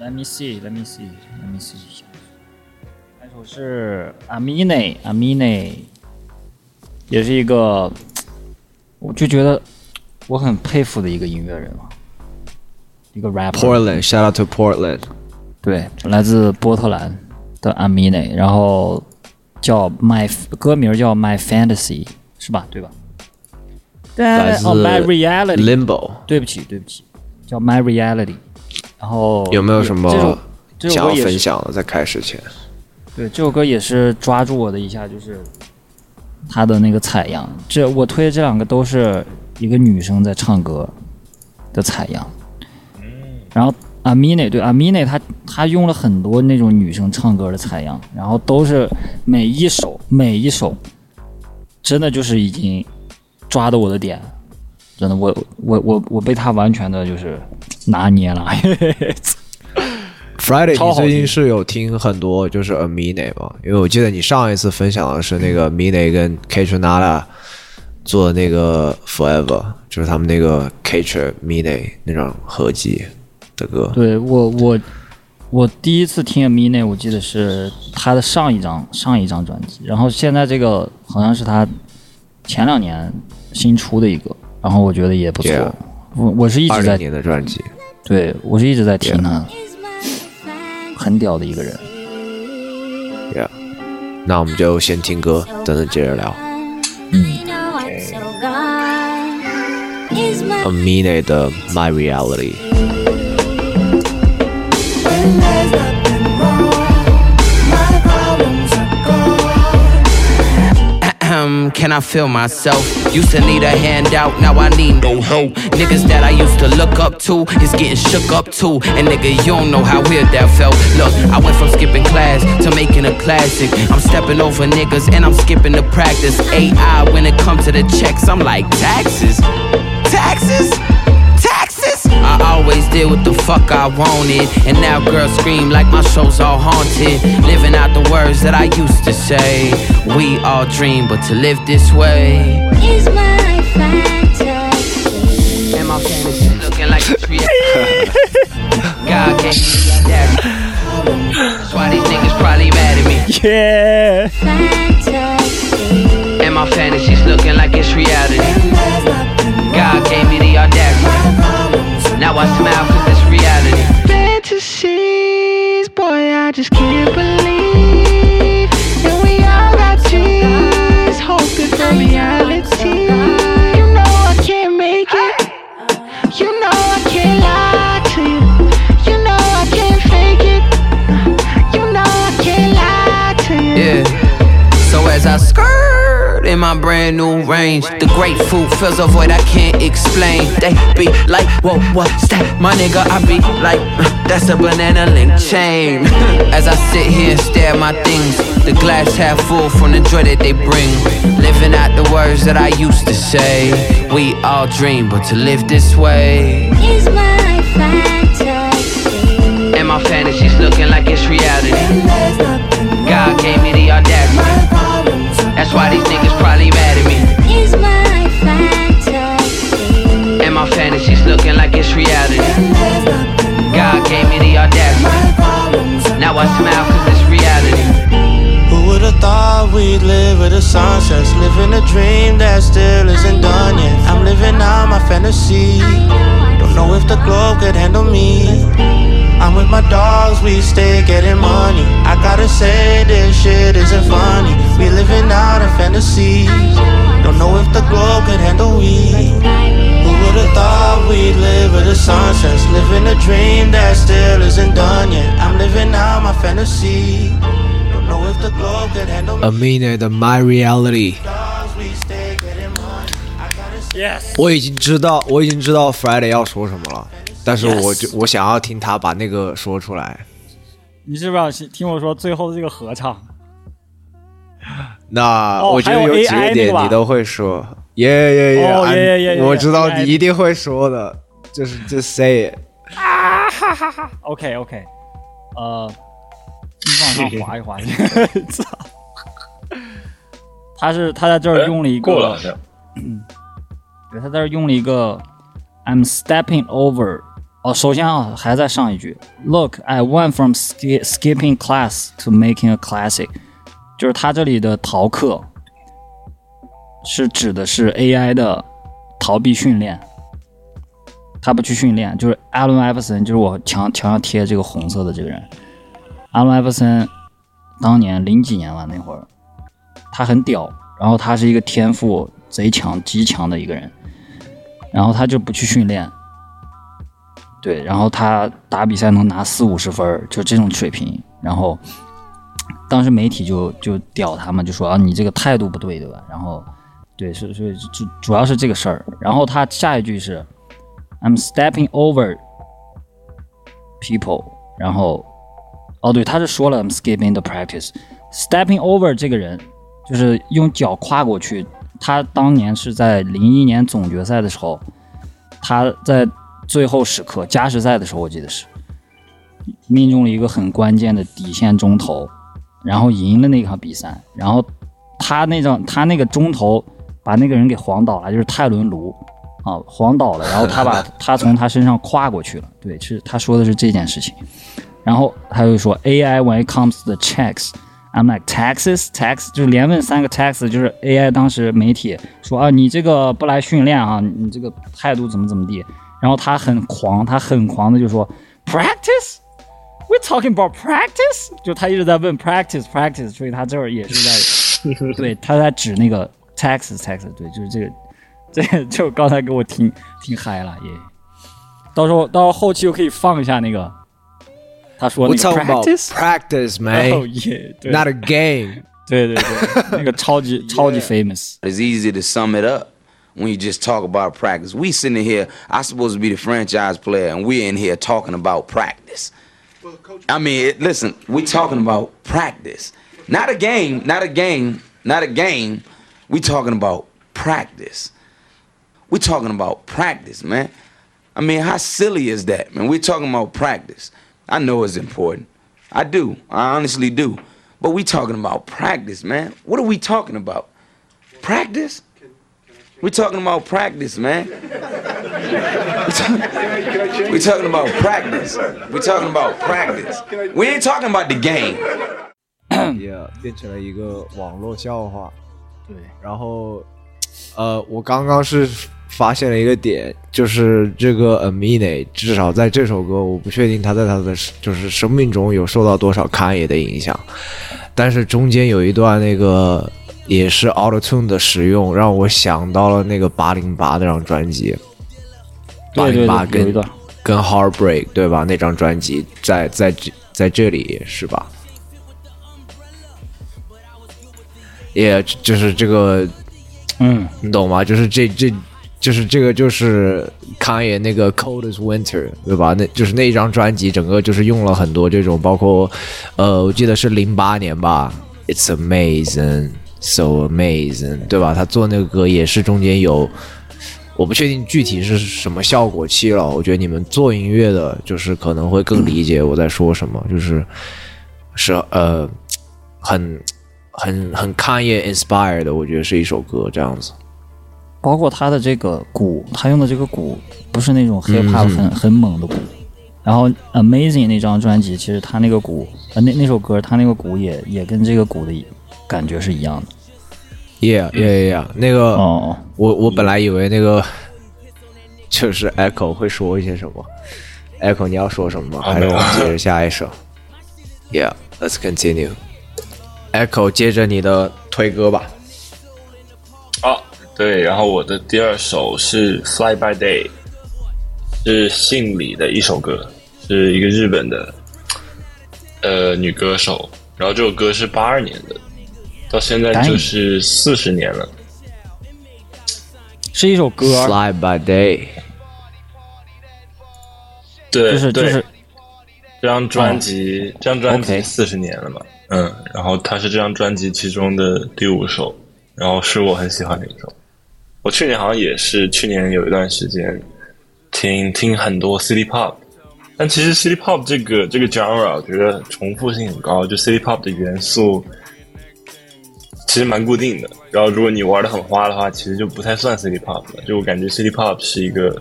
Let me see, let me see, let me see。下一首是 Amine Amine，也是一个，我就觉得我很佩服的一个音乐人嘛，一个 rapper。Portland. Shout out to Portland. 对，来自波特兰的 Amine，然后叫 My 歌名叫 My Fantasy，是吧？对吧？对来自哦，My Reality。Limbo. 对不起，对不起，叫 My Reality。然后有没有什么想要分享的？在开始前，对，这首歌也是抓住我的一下，就是他的那个采样。这我推的这两个都是一个女生在唱歌的采样。然后阿米内对阿米内，他他用了很多那种女生唱歌的采样，然后都是每一首每一首，真的就是已经抓到我的点，真的我我我我被他完全的就是拿捏了。Friday，你最近是有听很多就是 Amine 吗？因为我记得你上一次分享的是那个 Amine 跟 k a t r i n a 做的那个 Forever，就是他们那个 k a t r Amine 那种合集的歌。对我我我第一次听 Amina 我记得是他的上一张上一张专辑，然后现在这个好像是他前两年新出的一个，然后我觉得也不错。Yeah 我我是一直在二零年的专辑。对我是一直在听他，很屌的一个人。Yeah，那我们就先听歌，等等接着聊。Amine 的 My Reality。Can I feel myself? Used to need a handout, now I need no help. Niggas that I used to look up to is getting shook up too. And nigga, you don't know how weird that felt. Look, I went from skipping class to making a classic. I'm stepping over niggas and I'm skipping the practice. AI when it comes to the checks, I'm like taxes. Taxes! I always did what the fuck I wanted. And now girls scream like my show's all haunted. Living out the words that I used to say. We all dream, but to live this way. Is my fantasy. And my fantasy looking like a tree. God gave me that. That's why these niggas probably mad at me. Yeah. Fantasy. And my fantasies looking like it's reality. God gave me the audacity. Now I smile cause it's reality. Fantasies, boy, I just can't believe. In my brand new range, the grapefruit fills a void I can't explain. They be like, whoa, what's that? My nigga, I be like, "Uh, that's a banana link chain. as I sit here and stare at my things, the glass half full from the joy that they bring. Living out the words that I used to say. We all dream, but to live this way. Is my fantasy. And my fantasies looking like it's reality. God gave me the audacity. That's why these niggas probably mad at me. Is my fantasy. And my fantasies looking like it's reality. God gave me the audacity. Now I smile cause it's reality. Who would've thought we'd live with the sunsets? Living a dream that still isn't done yet. I'm living out my fantasy. Don't know if the globe could handle me. I'm with my dogs, we stay getting money. I gotta say, this shit isn't funny. We living out a fantasy. Don't know if the globe could handle we. Who would've thought we'd live with the sunsets? Living a dream that still isn't done yet. I'm living out my fantasy. Don't know if the globe could handle me. Amine 的 My Reality。 Dogs, we stay getting money. I gotta say, Yes。我已经知道，我已经知道 Friday 要说什么了， 但是我就我想要听他把那个说出来。你是不是要听我说最后的这个合唱？那哦我觉得有几个点你都会说，耶耶耶，哦 yeah, yeah, yeah, yeah, 我知道你一定会说的，就是 just say it。啊哈哈哈 OK OK，呃，你往上滑一滑。操！他是他在这儿用了一个过了好像。对他在这儿用了一个 I'm stepping over。哦，首先啊，还在上一句，Look, I went from ski skipping class to making a classic，就是他这里的逃课是指的是 AI 的逃避训练，他不去训练，就是艾伦·艾弗森，就是我墙墙上贴这个红色的这个人，艾伦·艾弗森当年零几年吧那会儿，他很屌，然后他是一个天赋贼强、极强的一个人，然后他就不去训练。对，然后他打比赛能拿四五十分，就这种水平。然后当时媒体就就屌他们，就说啊，你这个态度不对，对吧？然后对，所以所以主主要是这个事儿。然后他下一句是 I'm stepping over people。然后哦，对，他是说了 I'm skipping the practice。stepping over 这个人就是用脚跨过去。他当年是在零一年总决赛的时候，他在。最后时刻加时赛的时候，我记得是命中了一个很关键的底线中投，然后赢了那场比赛。然后他那张他那个中投把那个人给晃倒了，就是泰伦卢啊晃倒了。然后他把 他从他身上跨过去了。对，是他说的是这件事情。然后他就说 AI when it comes to the checks，I'm like Texas Tex 就是连问三个 Tex，就是 AI 当时媒体说啊你这个不来训练啊，你这个态度怎么怎么地。然后他很狂，他很狂的就说，practice，we talking about practice，就他一直在问 practice practice，所以他这儿也是在，对，他在指那个 Texas Texas，对，就是这个，这个就刚才给我听听嗨了也，到时候到时候后期又可以放一下那个，他说那个 practice practice man，哦耶，not a game，对对对，那个超级超级 famous。 It's easy to sum it up When you just talk about practice. We sitting here, I supposed to be the franchise player, and we're in here talking about practice. I mean, it, listen, we talking about practice, not a game, not a game, not a game. We talking about practice. We talking about practice, man. I mean, how silly is that, man? We're talking about practice. I know it's important. I do. I honestly do. But we talking about practice, man. What are we talking about? Practice? We're talking about practice, man. We're talking about practice. We're talking about practice. We ain't talking about the game. 也变成了一个网络笑话。对，然后，呃，我刚刚是发现了一个点，就是这个 Amine 至少在这首歌，我不确定他在他的就是生命中有受到多少侃爷的影响，但是中间有一段那个也是 Auto Tune 的使用，让我想到了那个八零八那张专辑，八零八跟跟 Heartbreak 对吧？那张专辑在在这在这里是吧？也就是这个，嗯，你懂吗？就是这这，就是这个就是康也那个 Coldest Winter 对吧？那就是那一张专辑，整个就是用了很多这种，包括呃，我记得是零八年吧，It's amazing, so amazing，对吧？他做那个歌也是中间有。我不确定具体是什么效果器了，我觉得你们做音乐的，就是可能会更理解我在说什么，就是是呃，很很很看业 inspire 的，我觉得是一首歌这样子。包括他的这个鼓，他用的这个鼓不是那种 hip hop 嗯很、很猛的鼓。然后 Amazing 那张专辑，其实他那个鼓，呃，那那首歌他那个鼓也也跟这个鼓的感觉是一样的。Yeah yeah yeah，那个哦，我我本来以为那个就是 Echo 会说一些什么，Echo 你要说什么吗？还是我们接着下一首？Yeah，let's continue。Echo 接着你的推歌吧。啊，对，然后我的第二首是《Fly by Day》，是姓李的一首歌，是一个日本的呃女歌手，然后这首歌是八二年的，到现在就是四十年了。是一首歌。Fly by Day，对，对就是就是这张专辑，这张专辑四十年了嘛，嗯，然后它是这张专辑其中的第五首，然后是我很喜欢的一首。我去年好像也是，去年有一段时间听听很多 City Pop，但其实 City Pop 这个这个 genre 我觉得重复性很高，就 City Pop 的元素其实蛮固定的。然后如果你玩的很花的话，其实就不太算 City Pop 了。就我感觉 City Pop 是一个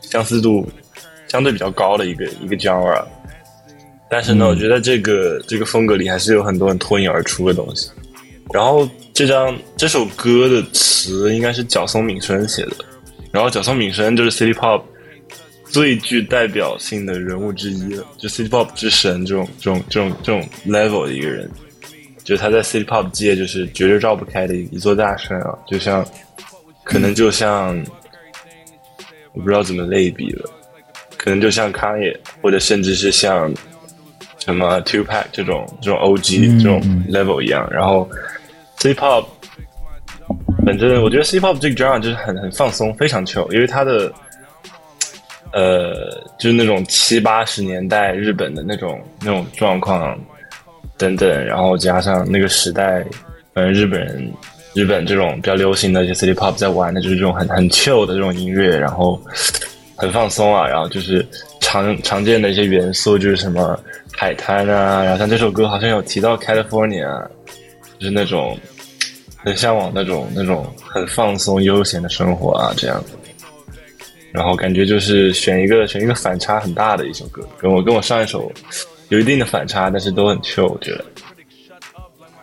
相似度相对比较高的一个一个 genre。但是呢，嗯我觉得这个这个风格里还是有很多很脱颖而出的东西。然后这张这首歌的词应该是角松敏生写的，然后角松敏生就是 City Pop 最具代表性的人物之一了，就 City Pop 之神这种这种这种这种 level 的一个人，就是他在 City Pop 界就是绝对绕不开的一座大山啊，就像可能就像我不知道怎么类比了，可能就像康也，或者甚至是像什么 Two Pack 这种这种 OG 这种 level 一样，然后 City Pop，反正我觉得 City Pop 这个 genre 就是很很放松，非常 chill，因为它的呃就是那种七八十年代日本的那种那种状况等等，然后加上那个时代，反正日本人日本这种比较流行的一些 City Pop 在玩的就是这种很很 chill 的这种音乐，然后很放松啊，然后就是常常见的一些元素就是什么海滩啊，然后像这首歌好像有提到 California，就是那种很向往那种那种很放松悠闲的生活啊这样。然后感觉就是选一个选一个反差很大的一首歌，跟我跟我上一首有一定的反差，但是都很 chill，我觉得。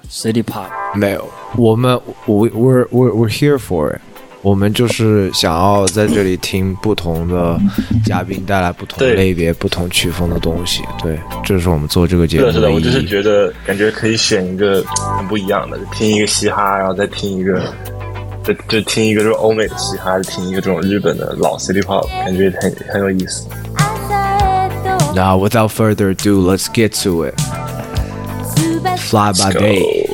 City Pop 没有，我们我 we're we're we're here for it。我们就是想要在这里听不同的嘉宾带来不同类别、不同曲风的东西。对，这是我们做这个节目的，是的，我就是。觉得感觉可以选一个很不一样的，就听一个嘻哈，然后再听一个，就就听一个这种欧美的嘻哈，就听一个这种日本的老 City Pop，感觉很很有意思。Now, without further ado, let's get to it. Fly by day.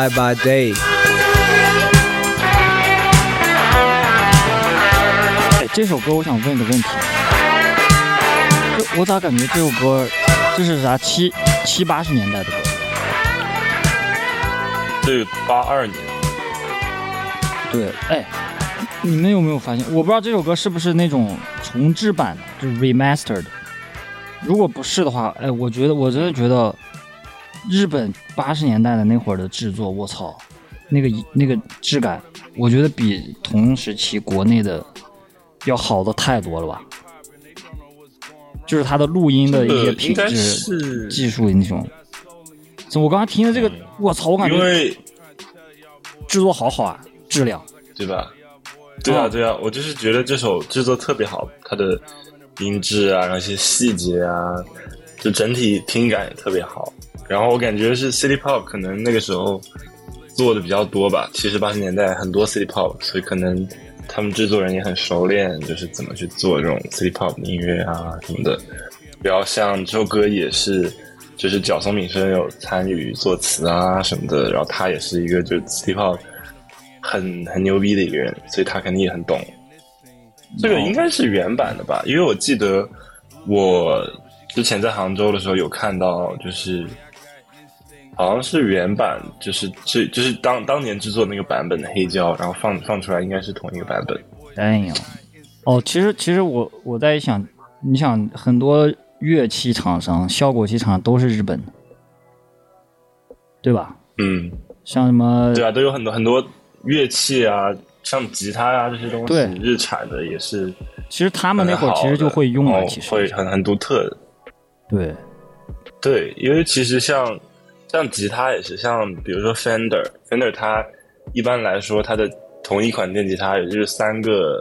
Fly by Day。哎，这首歌我想问个问题，就我咋感觉这首歌这是啥七七八十年代的歌？这个八二年，对，哎，你们有没有发现？我不知道这首歌是不是那种重制版的，就是 remastered。如果不是的话，哎，我觉得我真的觉得日本八十年代的那会儿的制作，我操，那个那个质感，我觉得比同时期国内的要好的太多了吧？就是它的录音的一些品质、是技术那种。我刚刚听的这个，我操，我感觉因为制作好好啊，质量。对吧？对啊，对啊，我就是觉得这首制作特别好，它的音质啊，然后一些细节啊，就整体听感也特别好。然后我感觉是 City Pop 可能那个时候做的比较多吧，七十八十年代很多 City Pop，所以可能他们制作人也很熟练，就是怎么去做这种 City Pop 的音乐啊什么的。比较像这首歌也是，就是角松敏生有参与作词啊什么的，然后他也是一个就是 City Pop 很很牛逼的一个人，所以他肯定也很懂。这个应该是原版的吧？因为我记得我之前在杭州的时候有看到，就是好像是原版，就是这就是当当年制作那个版本的黑胶，然后放放出来应该是同一个版本。哎呀，哦，其实其实我我在想，你想很多乐器厂商、效果器厂商都是日本的，对吧？嗯，像什么对啊，都有很多很多乐器啊，像吉他啊这些东西对，日产的也是。其实他们那会儿其实就会用了，了，其实会很很独特的。对。对，因为其实像像吉他也是，像比如说 Fender，Fender 它一般来说它的同一款电吉他也就是三个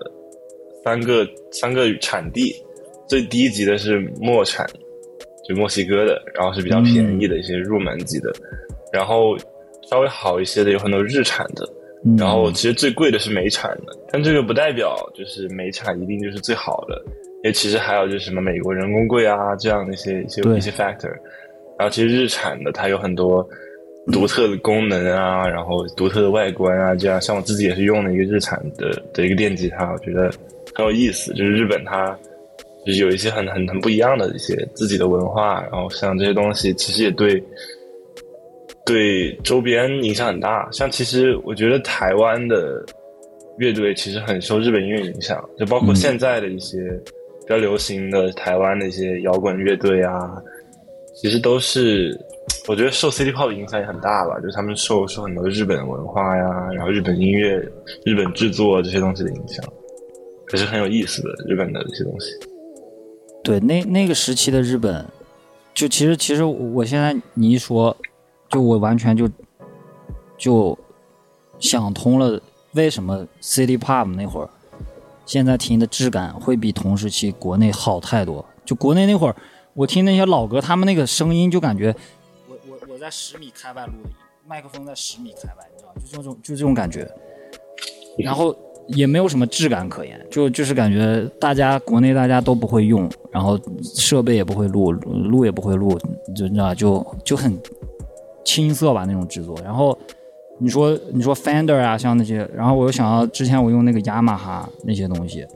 三个三个产地，最低级的是墨产，就墨西哥的，然后是比较便宜的一些入门级的，然后稍微好一些的有很多日产的，嗯。然后其实最贵的是美产的，但这个不代表就是美产一定就是最好的，因为其实还有就是什么美国人工贵啊这样的一些一些一些 factor，然后其实日产的它有很多独特的功能啊，然后独特的外观啊，这样像我自己也是用了一个日产的的一个电吉他，我觉得很有意思，就是日本它就是有一些很很很不一样的一些自己的文化，然后像这些东西其实也对。对周边影响很大，像其实我觉得台湾的乐队其实很受日本音乐影响，就包括嗯。现在的一些比比较流行的台湾的一些摇滚乐队啊，其实都是我觉得受 City Pop 影响也很大吧，就是他们受受很多日本文化呀，然后日本音乐、日本制作这些东西的影响，还是很有意思的日本的一些东西。对，那那个时期的日本，就其实其实我现在你一说，就我完全就就想通了，为什么 City Pop 那会儿现在听的质感会比同时期国内好太多。就国内那会儿，我听那些老歌，他们那个声音就感觉我我我在十米开外录的，麦克风在十米开外，你知道吗，就这种就这种感觉。然后也没有什么质感可言，就就是感觉大家国内大家都不会用，然后设备也不会录，录也不会录，就你知道就就很青涩吧那种制作。然后你说你说 Fender 啊，像那些，然后我又想到之前我用那个雅马哈那些东西，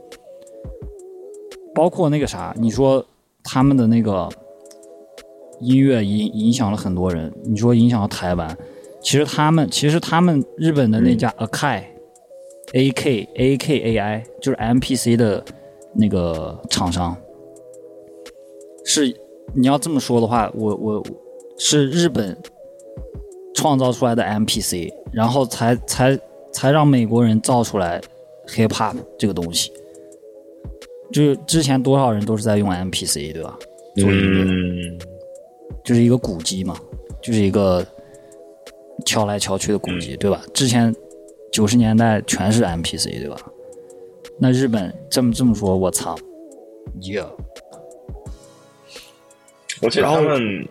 包括那个啥，你说他们的那个音乐影影响了很多人，你说影响了台湾，其实他们其实他们日本的那家 Akai、A K A K A I 就是 M P C 的那个厂商，是你要这么说的话，我我是日本创造出来的 M P C，然后才才才让美国人造出来 hip hop 这个东西。就是之前多少人都是在用 M P C 对吧？做音乐，嗯，就是一个鼓机嘛，就是一个敲来敲去的鼓机，对吧？之前九十年代全是 M P C 对吧？那日本这么这么说，我操，yeah，而且他们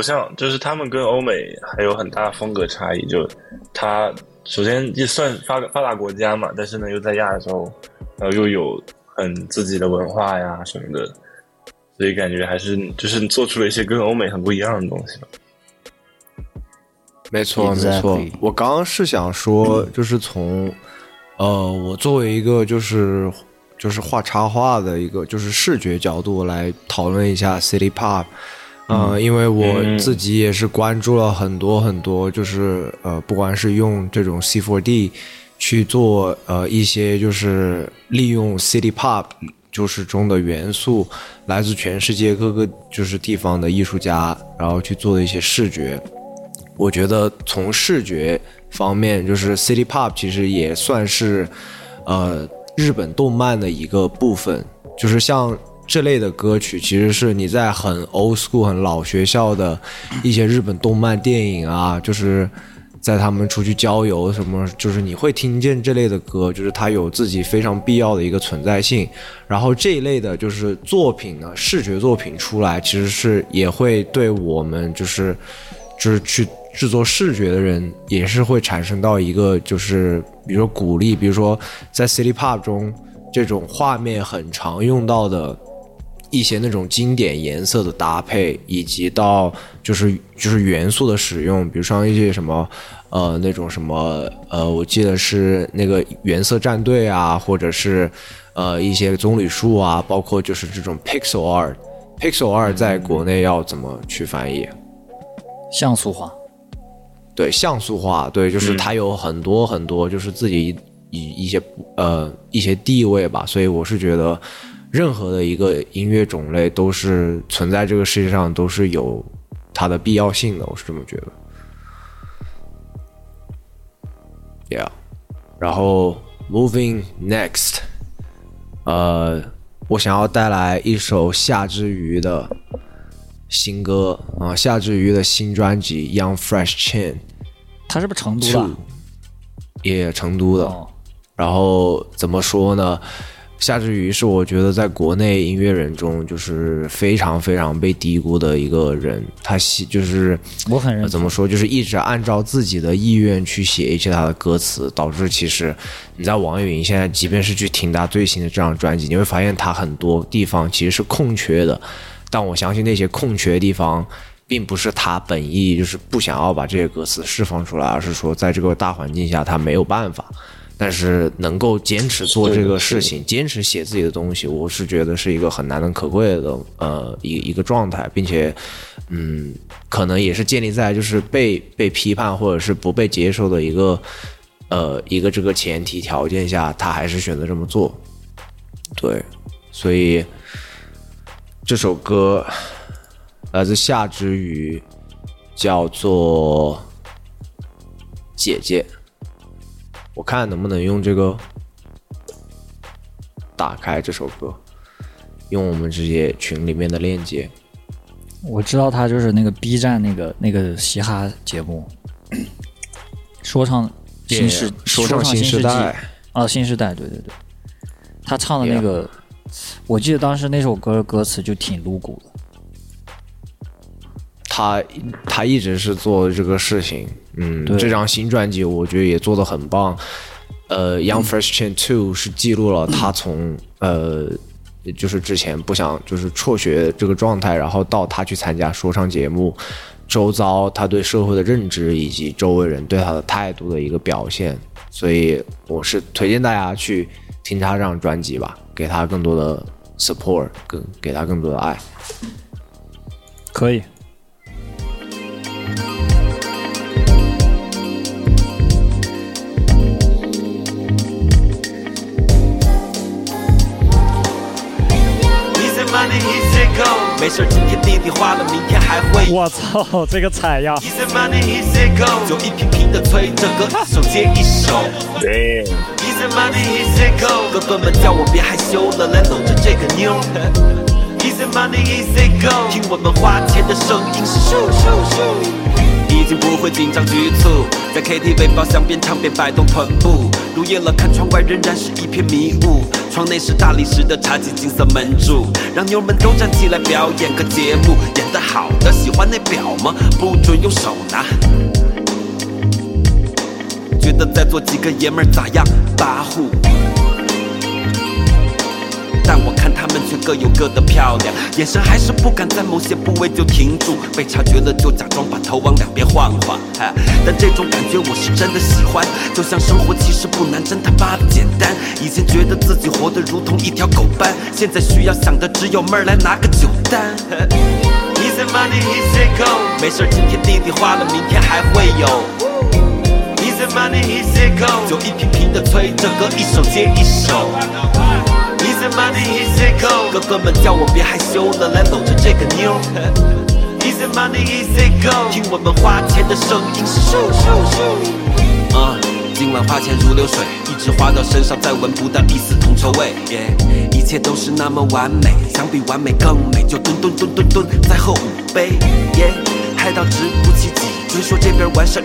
不像，就是他们跟欧美还有很大风格差异。就他首先也算发发达国家嘛，但是呢又在亚洲，然后又有很自己的文化呀什么的，所以感觉还是就是做出了一些跟欧美很不一样的东西吧。没错，没错。我刚刚是想说，就是从，呃，我作为一个就是就是画插画的一个就是视觉角度来讨论一下 City Pop。呃，因为我自己也是关注了很多很多，就是呃，不管是用这种 C4D 去做呃一些就是利用 City Pop 就是中的元素，来自全世界各个就是地方的艺术家，然后去做的一些视觉。我觉得从视觉方面，就是 City Pop 其实也算是呃日本动漫的一个部分，就是像这类的歌曲，其实是你在很 old school、很老学校的一些日本动漫电影啊，就是在他们出去郊游什么，就是你会听见这类的歌，就是它有自己非常必要的一个存在性。然后这一类的就是作品呢，视觉作品出来，其实是也会对我们就是就是去制作视觉的人，也是会产生到一个就是比如说鼓励，比如说在 City Pop 中这种画面很常用到的。一些那种经典颜色的搭配，以及到就是就是元素的使用，比如像一些什么呃那种什么呃，我记得是那个原色战队啊，或者是呃一些棕榈树啊，包括就是这种 pixel art。pixel art 在国内要怎么去翻译？像素化。对，像素化，对，就是它有很多很多，就是自己以一些呃一些地位吧，所以我是觉得。任何的一个音乐种类都是存在这个世界上，都是有它的必要性的，我是这么觉得。Yeah，然后 Moving Next，呃，我想要带来一首夏之瑜的新歌啊，夏之瑜的新专辑《Young Fresh Chain》，他是不是成都的？也成都的。然后怎么说呢？夏之瑜是我觉得在国内音乐人中就是非常非常被低估的一个人，他写就是我很认怎么说，就是一直按照自己的意愿去写一些他的歌词，导致其实你在网易云现在即便是去听他最新的这张专辑，你会发现他很多地方其实是空缺的，但我相信那些空缺的地方并不是他本意就是不想要把这些歌词释放出来，而是说在这个大环境下他没有办法。但是能够坚持做这个事情，坚持写自己的东西，我是觉得是一个很难能可贵的呃一一个状态，并且，嗯，可能也是建立在就是被被批判或者是不被接受的一个呃一个这个前提条件下，他还是选择这么做。对，所以这首歌来自夏之雨，叫做姐姐。我看能不能用这个打开这首歌，用我们这些群里面的链接。我知道他就是那个 B 站那个那个嘻哈节目，说唱新时说唱新时代。啊，新时代，对对对，他唱的那个，我记得当时那首歌的歌词就挺露骨的。他他一直是做这个事情，嗯，这张新专辑我觉得也做的很棒。呃，《Young Fresh Chain Two》是记录了他从呃，就是之前不想就是辍学这个状态，然后到他去参加说唱节目，周遭他对社会的认知以及周围人对他的态度的一个表现。所以我是推荐大家去听他这张专辑吧，给他更多的 support，更给他更多的爱。可以。没事，今天弟弟花了，明天还会。我操，这个采样！就一瓶瓶的催着歌，一首接一首。哥哥们叫我别害羞了，来搂着这个妞。Easy money, easy go。听我们花钱的声音是咻咻咻。已经不会紧张局促，在 KTV 包厢边唱边摆动臀部。入夜了，看窗外仍然是一片迷雾。窗内是大理石的茶几，金色门柱，让妞们都站起来表演个节目。演得好的喜欢那表吗？不准用手拿。觉得在座几个爷们咋样？跋扈。我看他们却。各有各的漂亮，眼神还是不敢在某些部位就停住，被察觉了就假装把头往两边晃晃。哎，但这种感觉我是真的喜欢，就像生活其实不难，真他妈的简单。以前觉得自己活得如同一条狗般，现在需要想的只有妹儿来拿个酒单。Easy money, easy go，没事今天弟弟花了，明天还会有。Easy money, easy go，就一瓶瓶的催着歌，一首接一首。Easy money, easy go，哥哥们叫我别害羞了，来搂着这个妞。Easy money, easy go，听我们花钱的声音是咻咻咻。啊，今晚花钱如流水，一直花到身上，再闻不到一丝铜臭味。Yeah，一切都是那么完美，想比完美更美，就吨吨吨吨吨，再喝五杯。Yeah，嗨到直不起脊，追说这边完事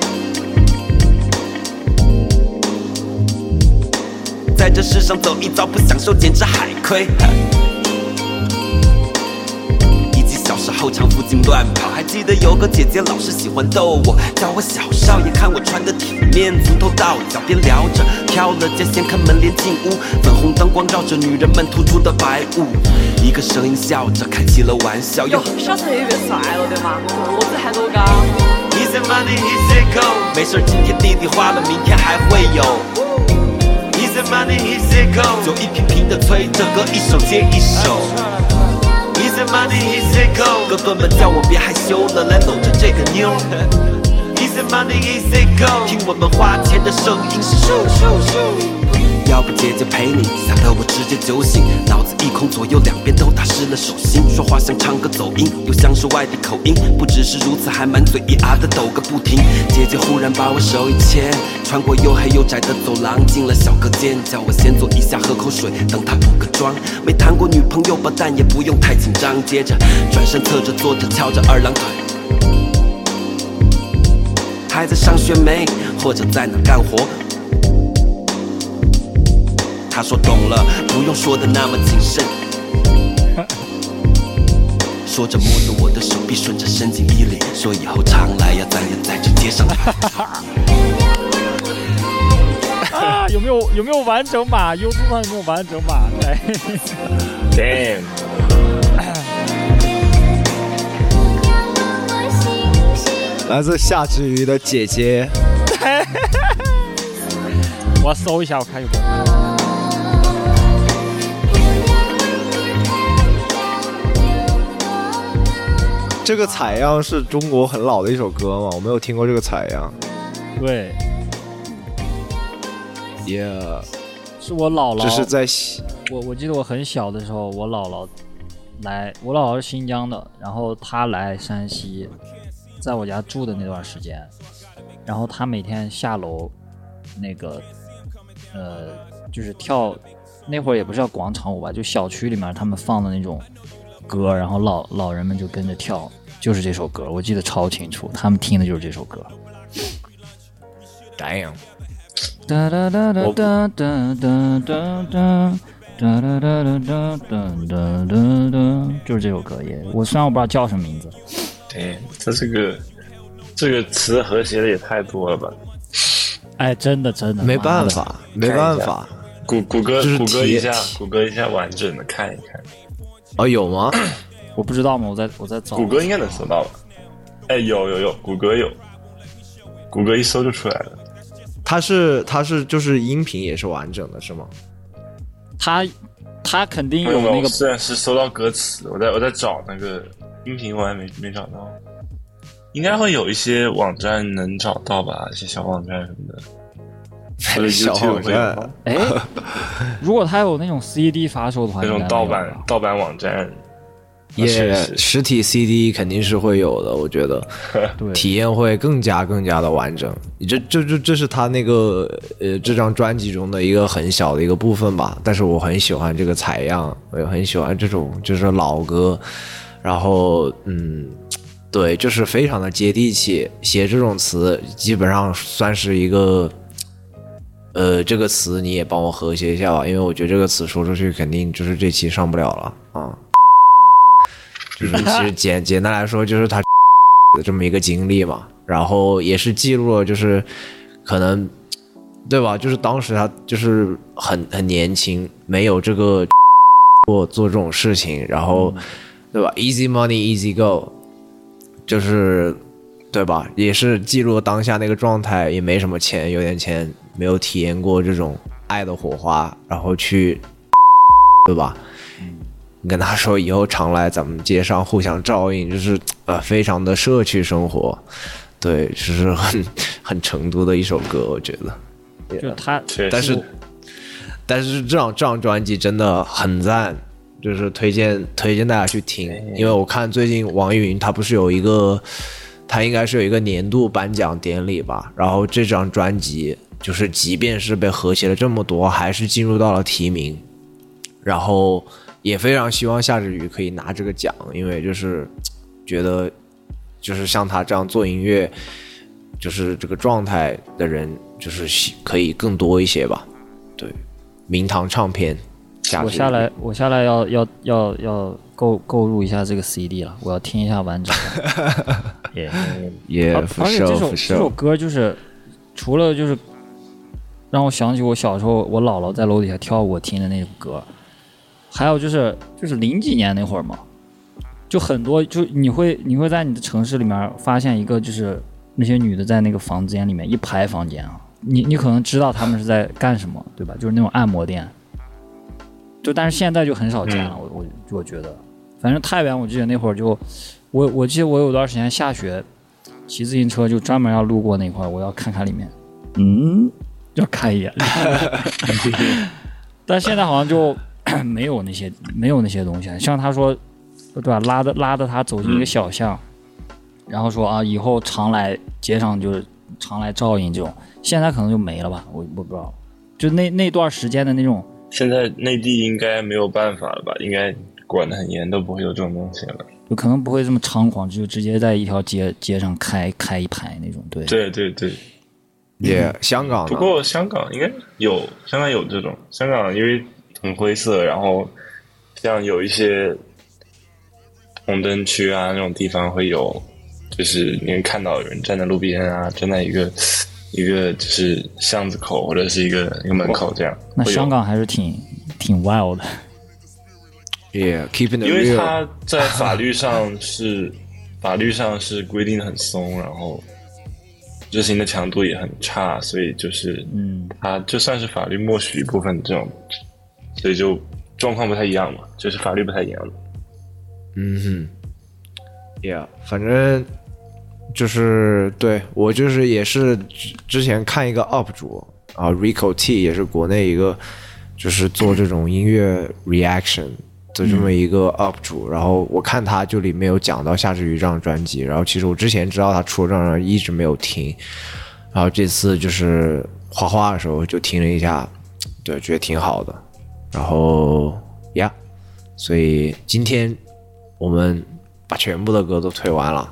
在这世上走一遭，不享受简直海亏。以及小时候常附近乱跑，还记得有个姐姐老是喜欢逗我，叫我小少爷，看我穿的体面，从头到脚边聊着，挑了间掀开门帘进屋，粉红灯光照着女人们突出的白雾，一个声音笑着开起了玩笑，哟，小陈也变帅了，对吗？个子还多高？Easy money, easy go，没事儿今天弟弟花了，明天还会有。Easy money, easy go，就一瓶瓶的催着歌，一首接一首。Easy money, easy go，哥哥们叫我别害羞了，来搂着这个妞。Easy money, easy go，听我们花钱的声音是咻咻咻。要不姐姐陪你，吓得我直接酒醒，脑子一空，左右两边都打湿了手心，说话像唱歌走音，又像是外地口音，不只是如此，还满嘴咿啊的抖个不停。姐姐忽然把我手一牵，穿过又黑又窄的走廊，进了小隔间，叫我先坐一下，喝口水，等她补个妆。没谈过女朋友吧，但也不用太紧张。接着转身侧着坐着，翘着二郎腿。还在上学没？或者在哪干活？他说懂了，不用说的那么谨慎。说着摸着我的手臂，顺着伸进衣领，说以后常来呀，咱也在这街上拍。啊，有没有有没有完整版？YouTube 上有没有完整版？哎 Damn，来自夏之鱼的姐姐，我搜一下，我看有没有。这个采样是中国很老的一首歌吗？我没有听过这个采样。对，Yeah，是我姥姥。这是在西我我记得我很小的时候，我姥姥来，我姥姥是新疆的，然后她来山西，在我家住的那段时间，然后她每天下楼，那个呃，就是跳，那会儿也不是叫广场舞吧，就小区里面他们放的那种歌，然后老老人们就跟着跳，就是这首歌，我记得超清楚，他们听的就是这首歌。Damn，哒哒哒哒哒哒哒哒哒。哒哒哒哒哒哒哒哒哒，就是这首歌也，我虽然我不知道叫什么名字，对，他这个这个词和谐的也太多了吧？哎，真的真的没办法，没办法，谷谷歌谷歌一下，谷歌一下完整的看一看。哦，有吗？我不知道吗？我在我在找，谷歌应该能搜到吧？哎，有有有，谷歌有，谷歌一搜就出来了。它是它是就是音频也是完整的，是吗？它它肯定有那个虽然是搜到歌词，我在我在找那个音频，我还没没找到。应该会有一些网站能找到吧，一些小网站什么的。小吧站，哎，如果他有那种 CD 发售的话，那种盗版盗版网站，也是实体 CD 肯定是会有的，我觉得 对体验会更加更加的完整。这这这这是他那个呃这张专辑中的一个很小的一个部分吧，但是我很喜欢这个采样，我也很喜欢这种就是老歌，然后嗯。对，就是非常的接地气，写这种词基本上算是一个，呃，这个词你也帮我和谐一下吧，因为我觉得这个词说出去肯定就是这期上不了了啊。就是其实简简单来说，就是他的这么一个经历嘛，然后也是记录了，就是可能对吧？就是当时他就是很很年轻，没有这个过做这种事情，然后、对吧？Easy money, easy go，就是对吧？也是记录当下那个状态，也没什么钱，有点钱，没有体验过这种爱的火花，然后去对吧？你跟他说以后常来咱们街上互相照应，就是呃非常的社区生活，对，就是很 很成都的一首歌，我觉得。就他，但是但是这张这张专辑真的很赞，就是推荐推荐大家去听，因为我看最近网易云它不是有一个，他应该是有一个年度颁奖典礼吧，然后这张专辑就是即便是被和谐了这么多，还是进入到了提名，然后也非常希望夏之雨可以拿这个奖，因为就是觉得就是像他这样做音乐，就是这个状态的人，就是可以更多一些吧。对，明堂唱片，我下来，我下来要要要要购购入一下这个 CD 了，我要听一下完整的。也而也不而且这首这首歌就是除了就是让我想起我小时候我姥姥在楼底下跳舞听的那首歌，还有就是就是零几年那会儿嘛，就很多就你会你会在你的城市里面发现一个就是那些女的在那个房间里面一排房间啊，你你可能知道她们是在干什么，对吧？就是那种按摩店。就但是现在就很少见了，我我我觉得，反正太原我记得那会儿就，我我记得我有段时间下雪，骑自行车就专门要路过那块儿，我要看看里面，嗯，要看一眼。但现在好像就 没有那些没有那些东西了，像他说，对吧？拉着拉着他走进一个小巷，然后说啊，以后常来街上就是常来照应这种，现在可能就没了吧，我我不知道，就那那段时间的那种。现在内地应该没有办法了吧？应该管得很严，都不会有这种东西了。就可能不会这么猖狂，就直接在一条街街上开开一排那种，对。对对对，也香港不过香港应该有，香港有这种。香港因为很灰色，然后像有一些红灯区啊那种地方会有，就是你会看到有人站在路边啊，站在一个一个就是巷子口或者是一个一个门口这样。那香港还是挺挺 wild 的。Yeah, keeping it 因为它在法律上是法律上是规定的很松，然后执行的强度也很差，所以就是嗯，它就算是法律默许一部分这种，所以就状况不太一样嘛，就是法律不太一样的。嗯哼，Yeah，反正就是对我就是也是之之前看一个 UP 主啊，Rico T 也是国内一个就是做这种音乐 reaction 的这么一个 UP 主，然后我看他就里面有讲到夏之雨这张专辑，然后其实我之前知道他出了这张专辑，一直没有听，然后这次就是画画的时候就听了一下，对，觉得挺好的，然后呀所以今天我们把全部的歌都推完了，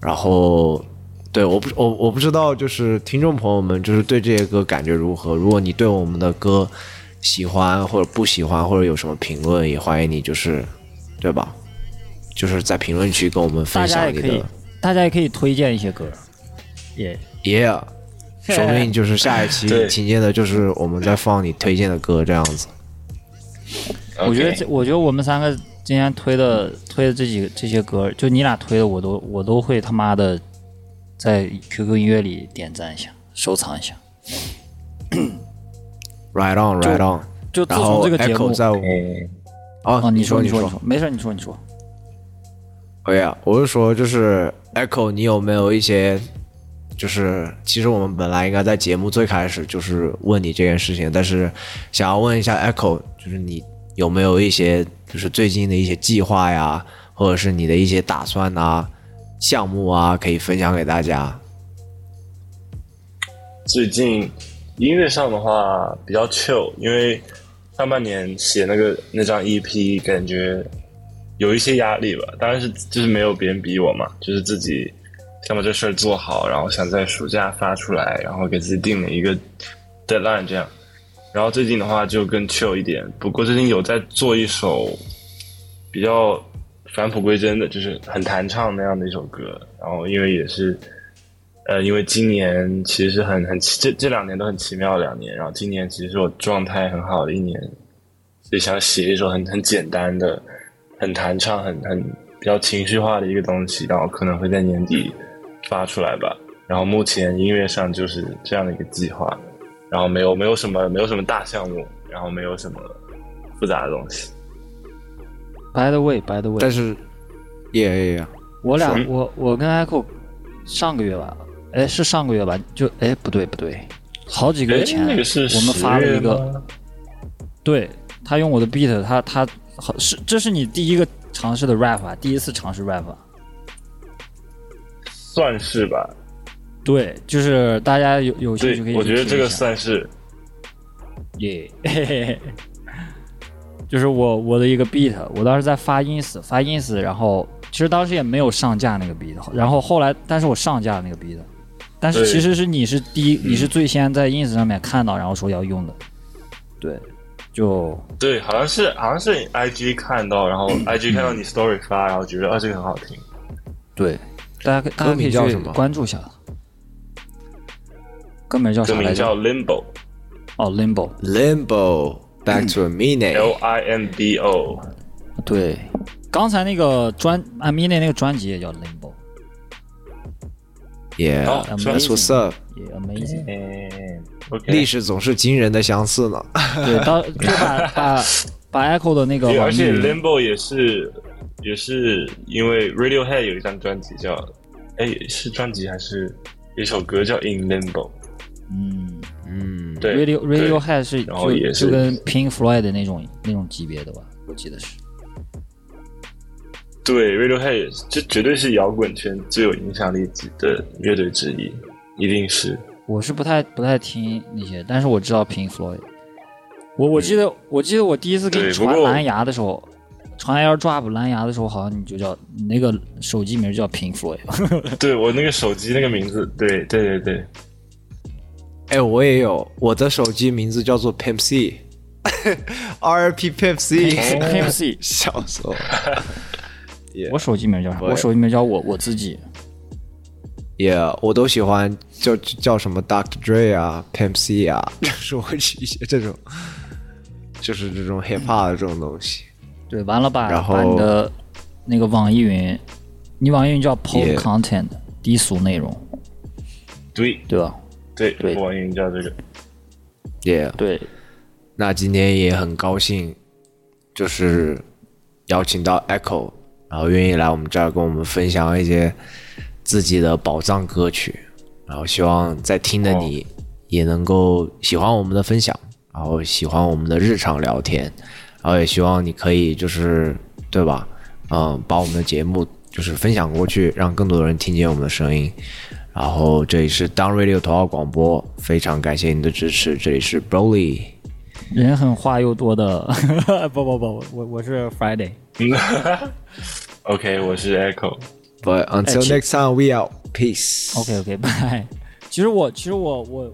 然后对我不我我不知道就是听众朋友们就是对这些歌感觉如何？如果你对我们的歌喜欢或者不喜欢或者有什么评论，也欢迎你就是对吧？就是在评论区跟我们分享你的，大家也可以推荐一些歌，也 yeah，说不定就是下一期对听见的就是我们在放你推荐的歌这样子。我觉得这，我觉得我们三个今天推的推的这几个这些歌，就你俩推的，我都我都会他妈的在 QQ 音乐里点赞一下，收藏一下。Right on, right on。就自然后从这个节目，在我哦哦，你说你说你说，没事你说你说。哎呀，我是说，就是 Echo，你有没有一些，就是其实我们本来应该在节目最开始就是问你这件事情，但是想要问一下 Echo，就是你有没有一些就是最近的一些计划呀，或者是你的一些打算啊、项目啊，可以分享给大家？最近音乐上的话比较 chill，因为上半年写那个那张 EP，感觉有一些压力吧。当然是就是没有别人逼我嘛，就是自己想把这事儿做好，然后想在暑假发出来，然后给自己定了一个 deadline 这样。然后最近的话就更 chill 一点，不过最近有在做一首比较返璞归真的，就是很弹唱那样的一首歌。然后因为也是。呃，因为今年其实很很奇这这两年都很奇妙的两年，然后今年其实是我状态很好的一年，所以想写一首很很简单的、很弹唱、很很比较情绪化的一个东西，然后可能会在年底发出来吧。然后目前音乐上就是这样的一个计划，然后没有没有什么没有什么大项目，然后没有什么复杂的东西。By the way，By the way，但是，也也我俩我我跟 Echo 上个月吧，哎是上个月吧，就哎不对不对，好几个月前哎那个是我们发了一个，对他用我的 beat，他他好是这是你第一个尝试的 rap 啊，第一次尝试 rap 啊。算是吧。对，就是大家有有兴趣可以，我觉得这个算是。耶，嘿嘿嘿，就是我我的一个 beat，我当时在发 ins 发 ins，然后其实当时也没有上架那个 beat，然后后来但是我上架了那个 beat，但是其实是你是第一，嗯你是最先在 ins 上面看到，然后说要用的，对，就对，好像是好像是 IG 看到，然后嗯 IG 看到你 story 发，然后觉得啊这个很好听。对，大家可大歌家可以去名叫什么？关注一下，歌名叫啥来着？歌名叫 Limbo，哦，Limbo。Limbo Back to a Minute，L I M B O。对，刚才那个专阿米内那个专辑也叫是吧 that's what's up。也 amazing。嗯，OK。历史总是惊人的相似呢。对，当就把把把 Echo 的那个，而且 Limbo 也是也是因为 Radiohead 有一张专辑叫，哎，是专辑还是有一首歌叫 In Limbo？嗯嗯，对 Radio Radiohead 是就也是就跟 Pink Floyd 的那种那种级别的吧，我记得是。对，Radiohead 这绝对是摇滚圈最有影响力的乐队之一，一定是。我是不太不太听那些，但是我知道 Pink Floyd。我我记得我记得我第一次给你传蓝牙的时候，传 AirDrop 蓝牙的时候，好像你就叫你那个手机名叫 Pink Floyd。对我那个手机那个名字，对对对对，哎，我也有，我的手机名字叫做 Pimp C，RP Pimp C，Pimp C，笑死我了。我手机名叫啥？我我手机名叫我我自己。Yeah，我都喜欢叫叫什么 Dr. Dre 啊，Pimp C 啊，就是我一些这种，就是这种 hip hop 的这种东西。对，完了吧然后把你的那个网易云，你网易云叫 Pop Content 低俗内容，对对吧？对，对。网易云叫这个。Yeah，对，那今天也很高兴，就是邀请到 Echo，然后愿意来我们这儿跟我们分享一些自己的宝藏歌曲，然后希望在听的你也能够喜欢我们的分享，然后喜欢我们的日常聊天，然后也希望你可以就是对吧，嗯，把我们的节目就是分享过去，让更多的人听见我们的声音。然后这里是 Down Radio 头号广播，非常感谢您的支持。这里是 Broly。人狠话又多的，不不不，我我是 Friday。OK，我是 Echo。But until next time, we out. Peace. OK OK，拜。其实我其实我我我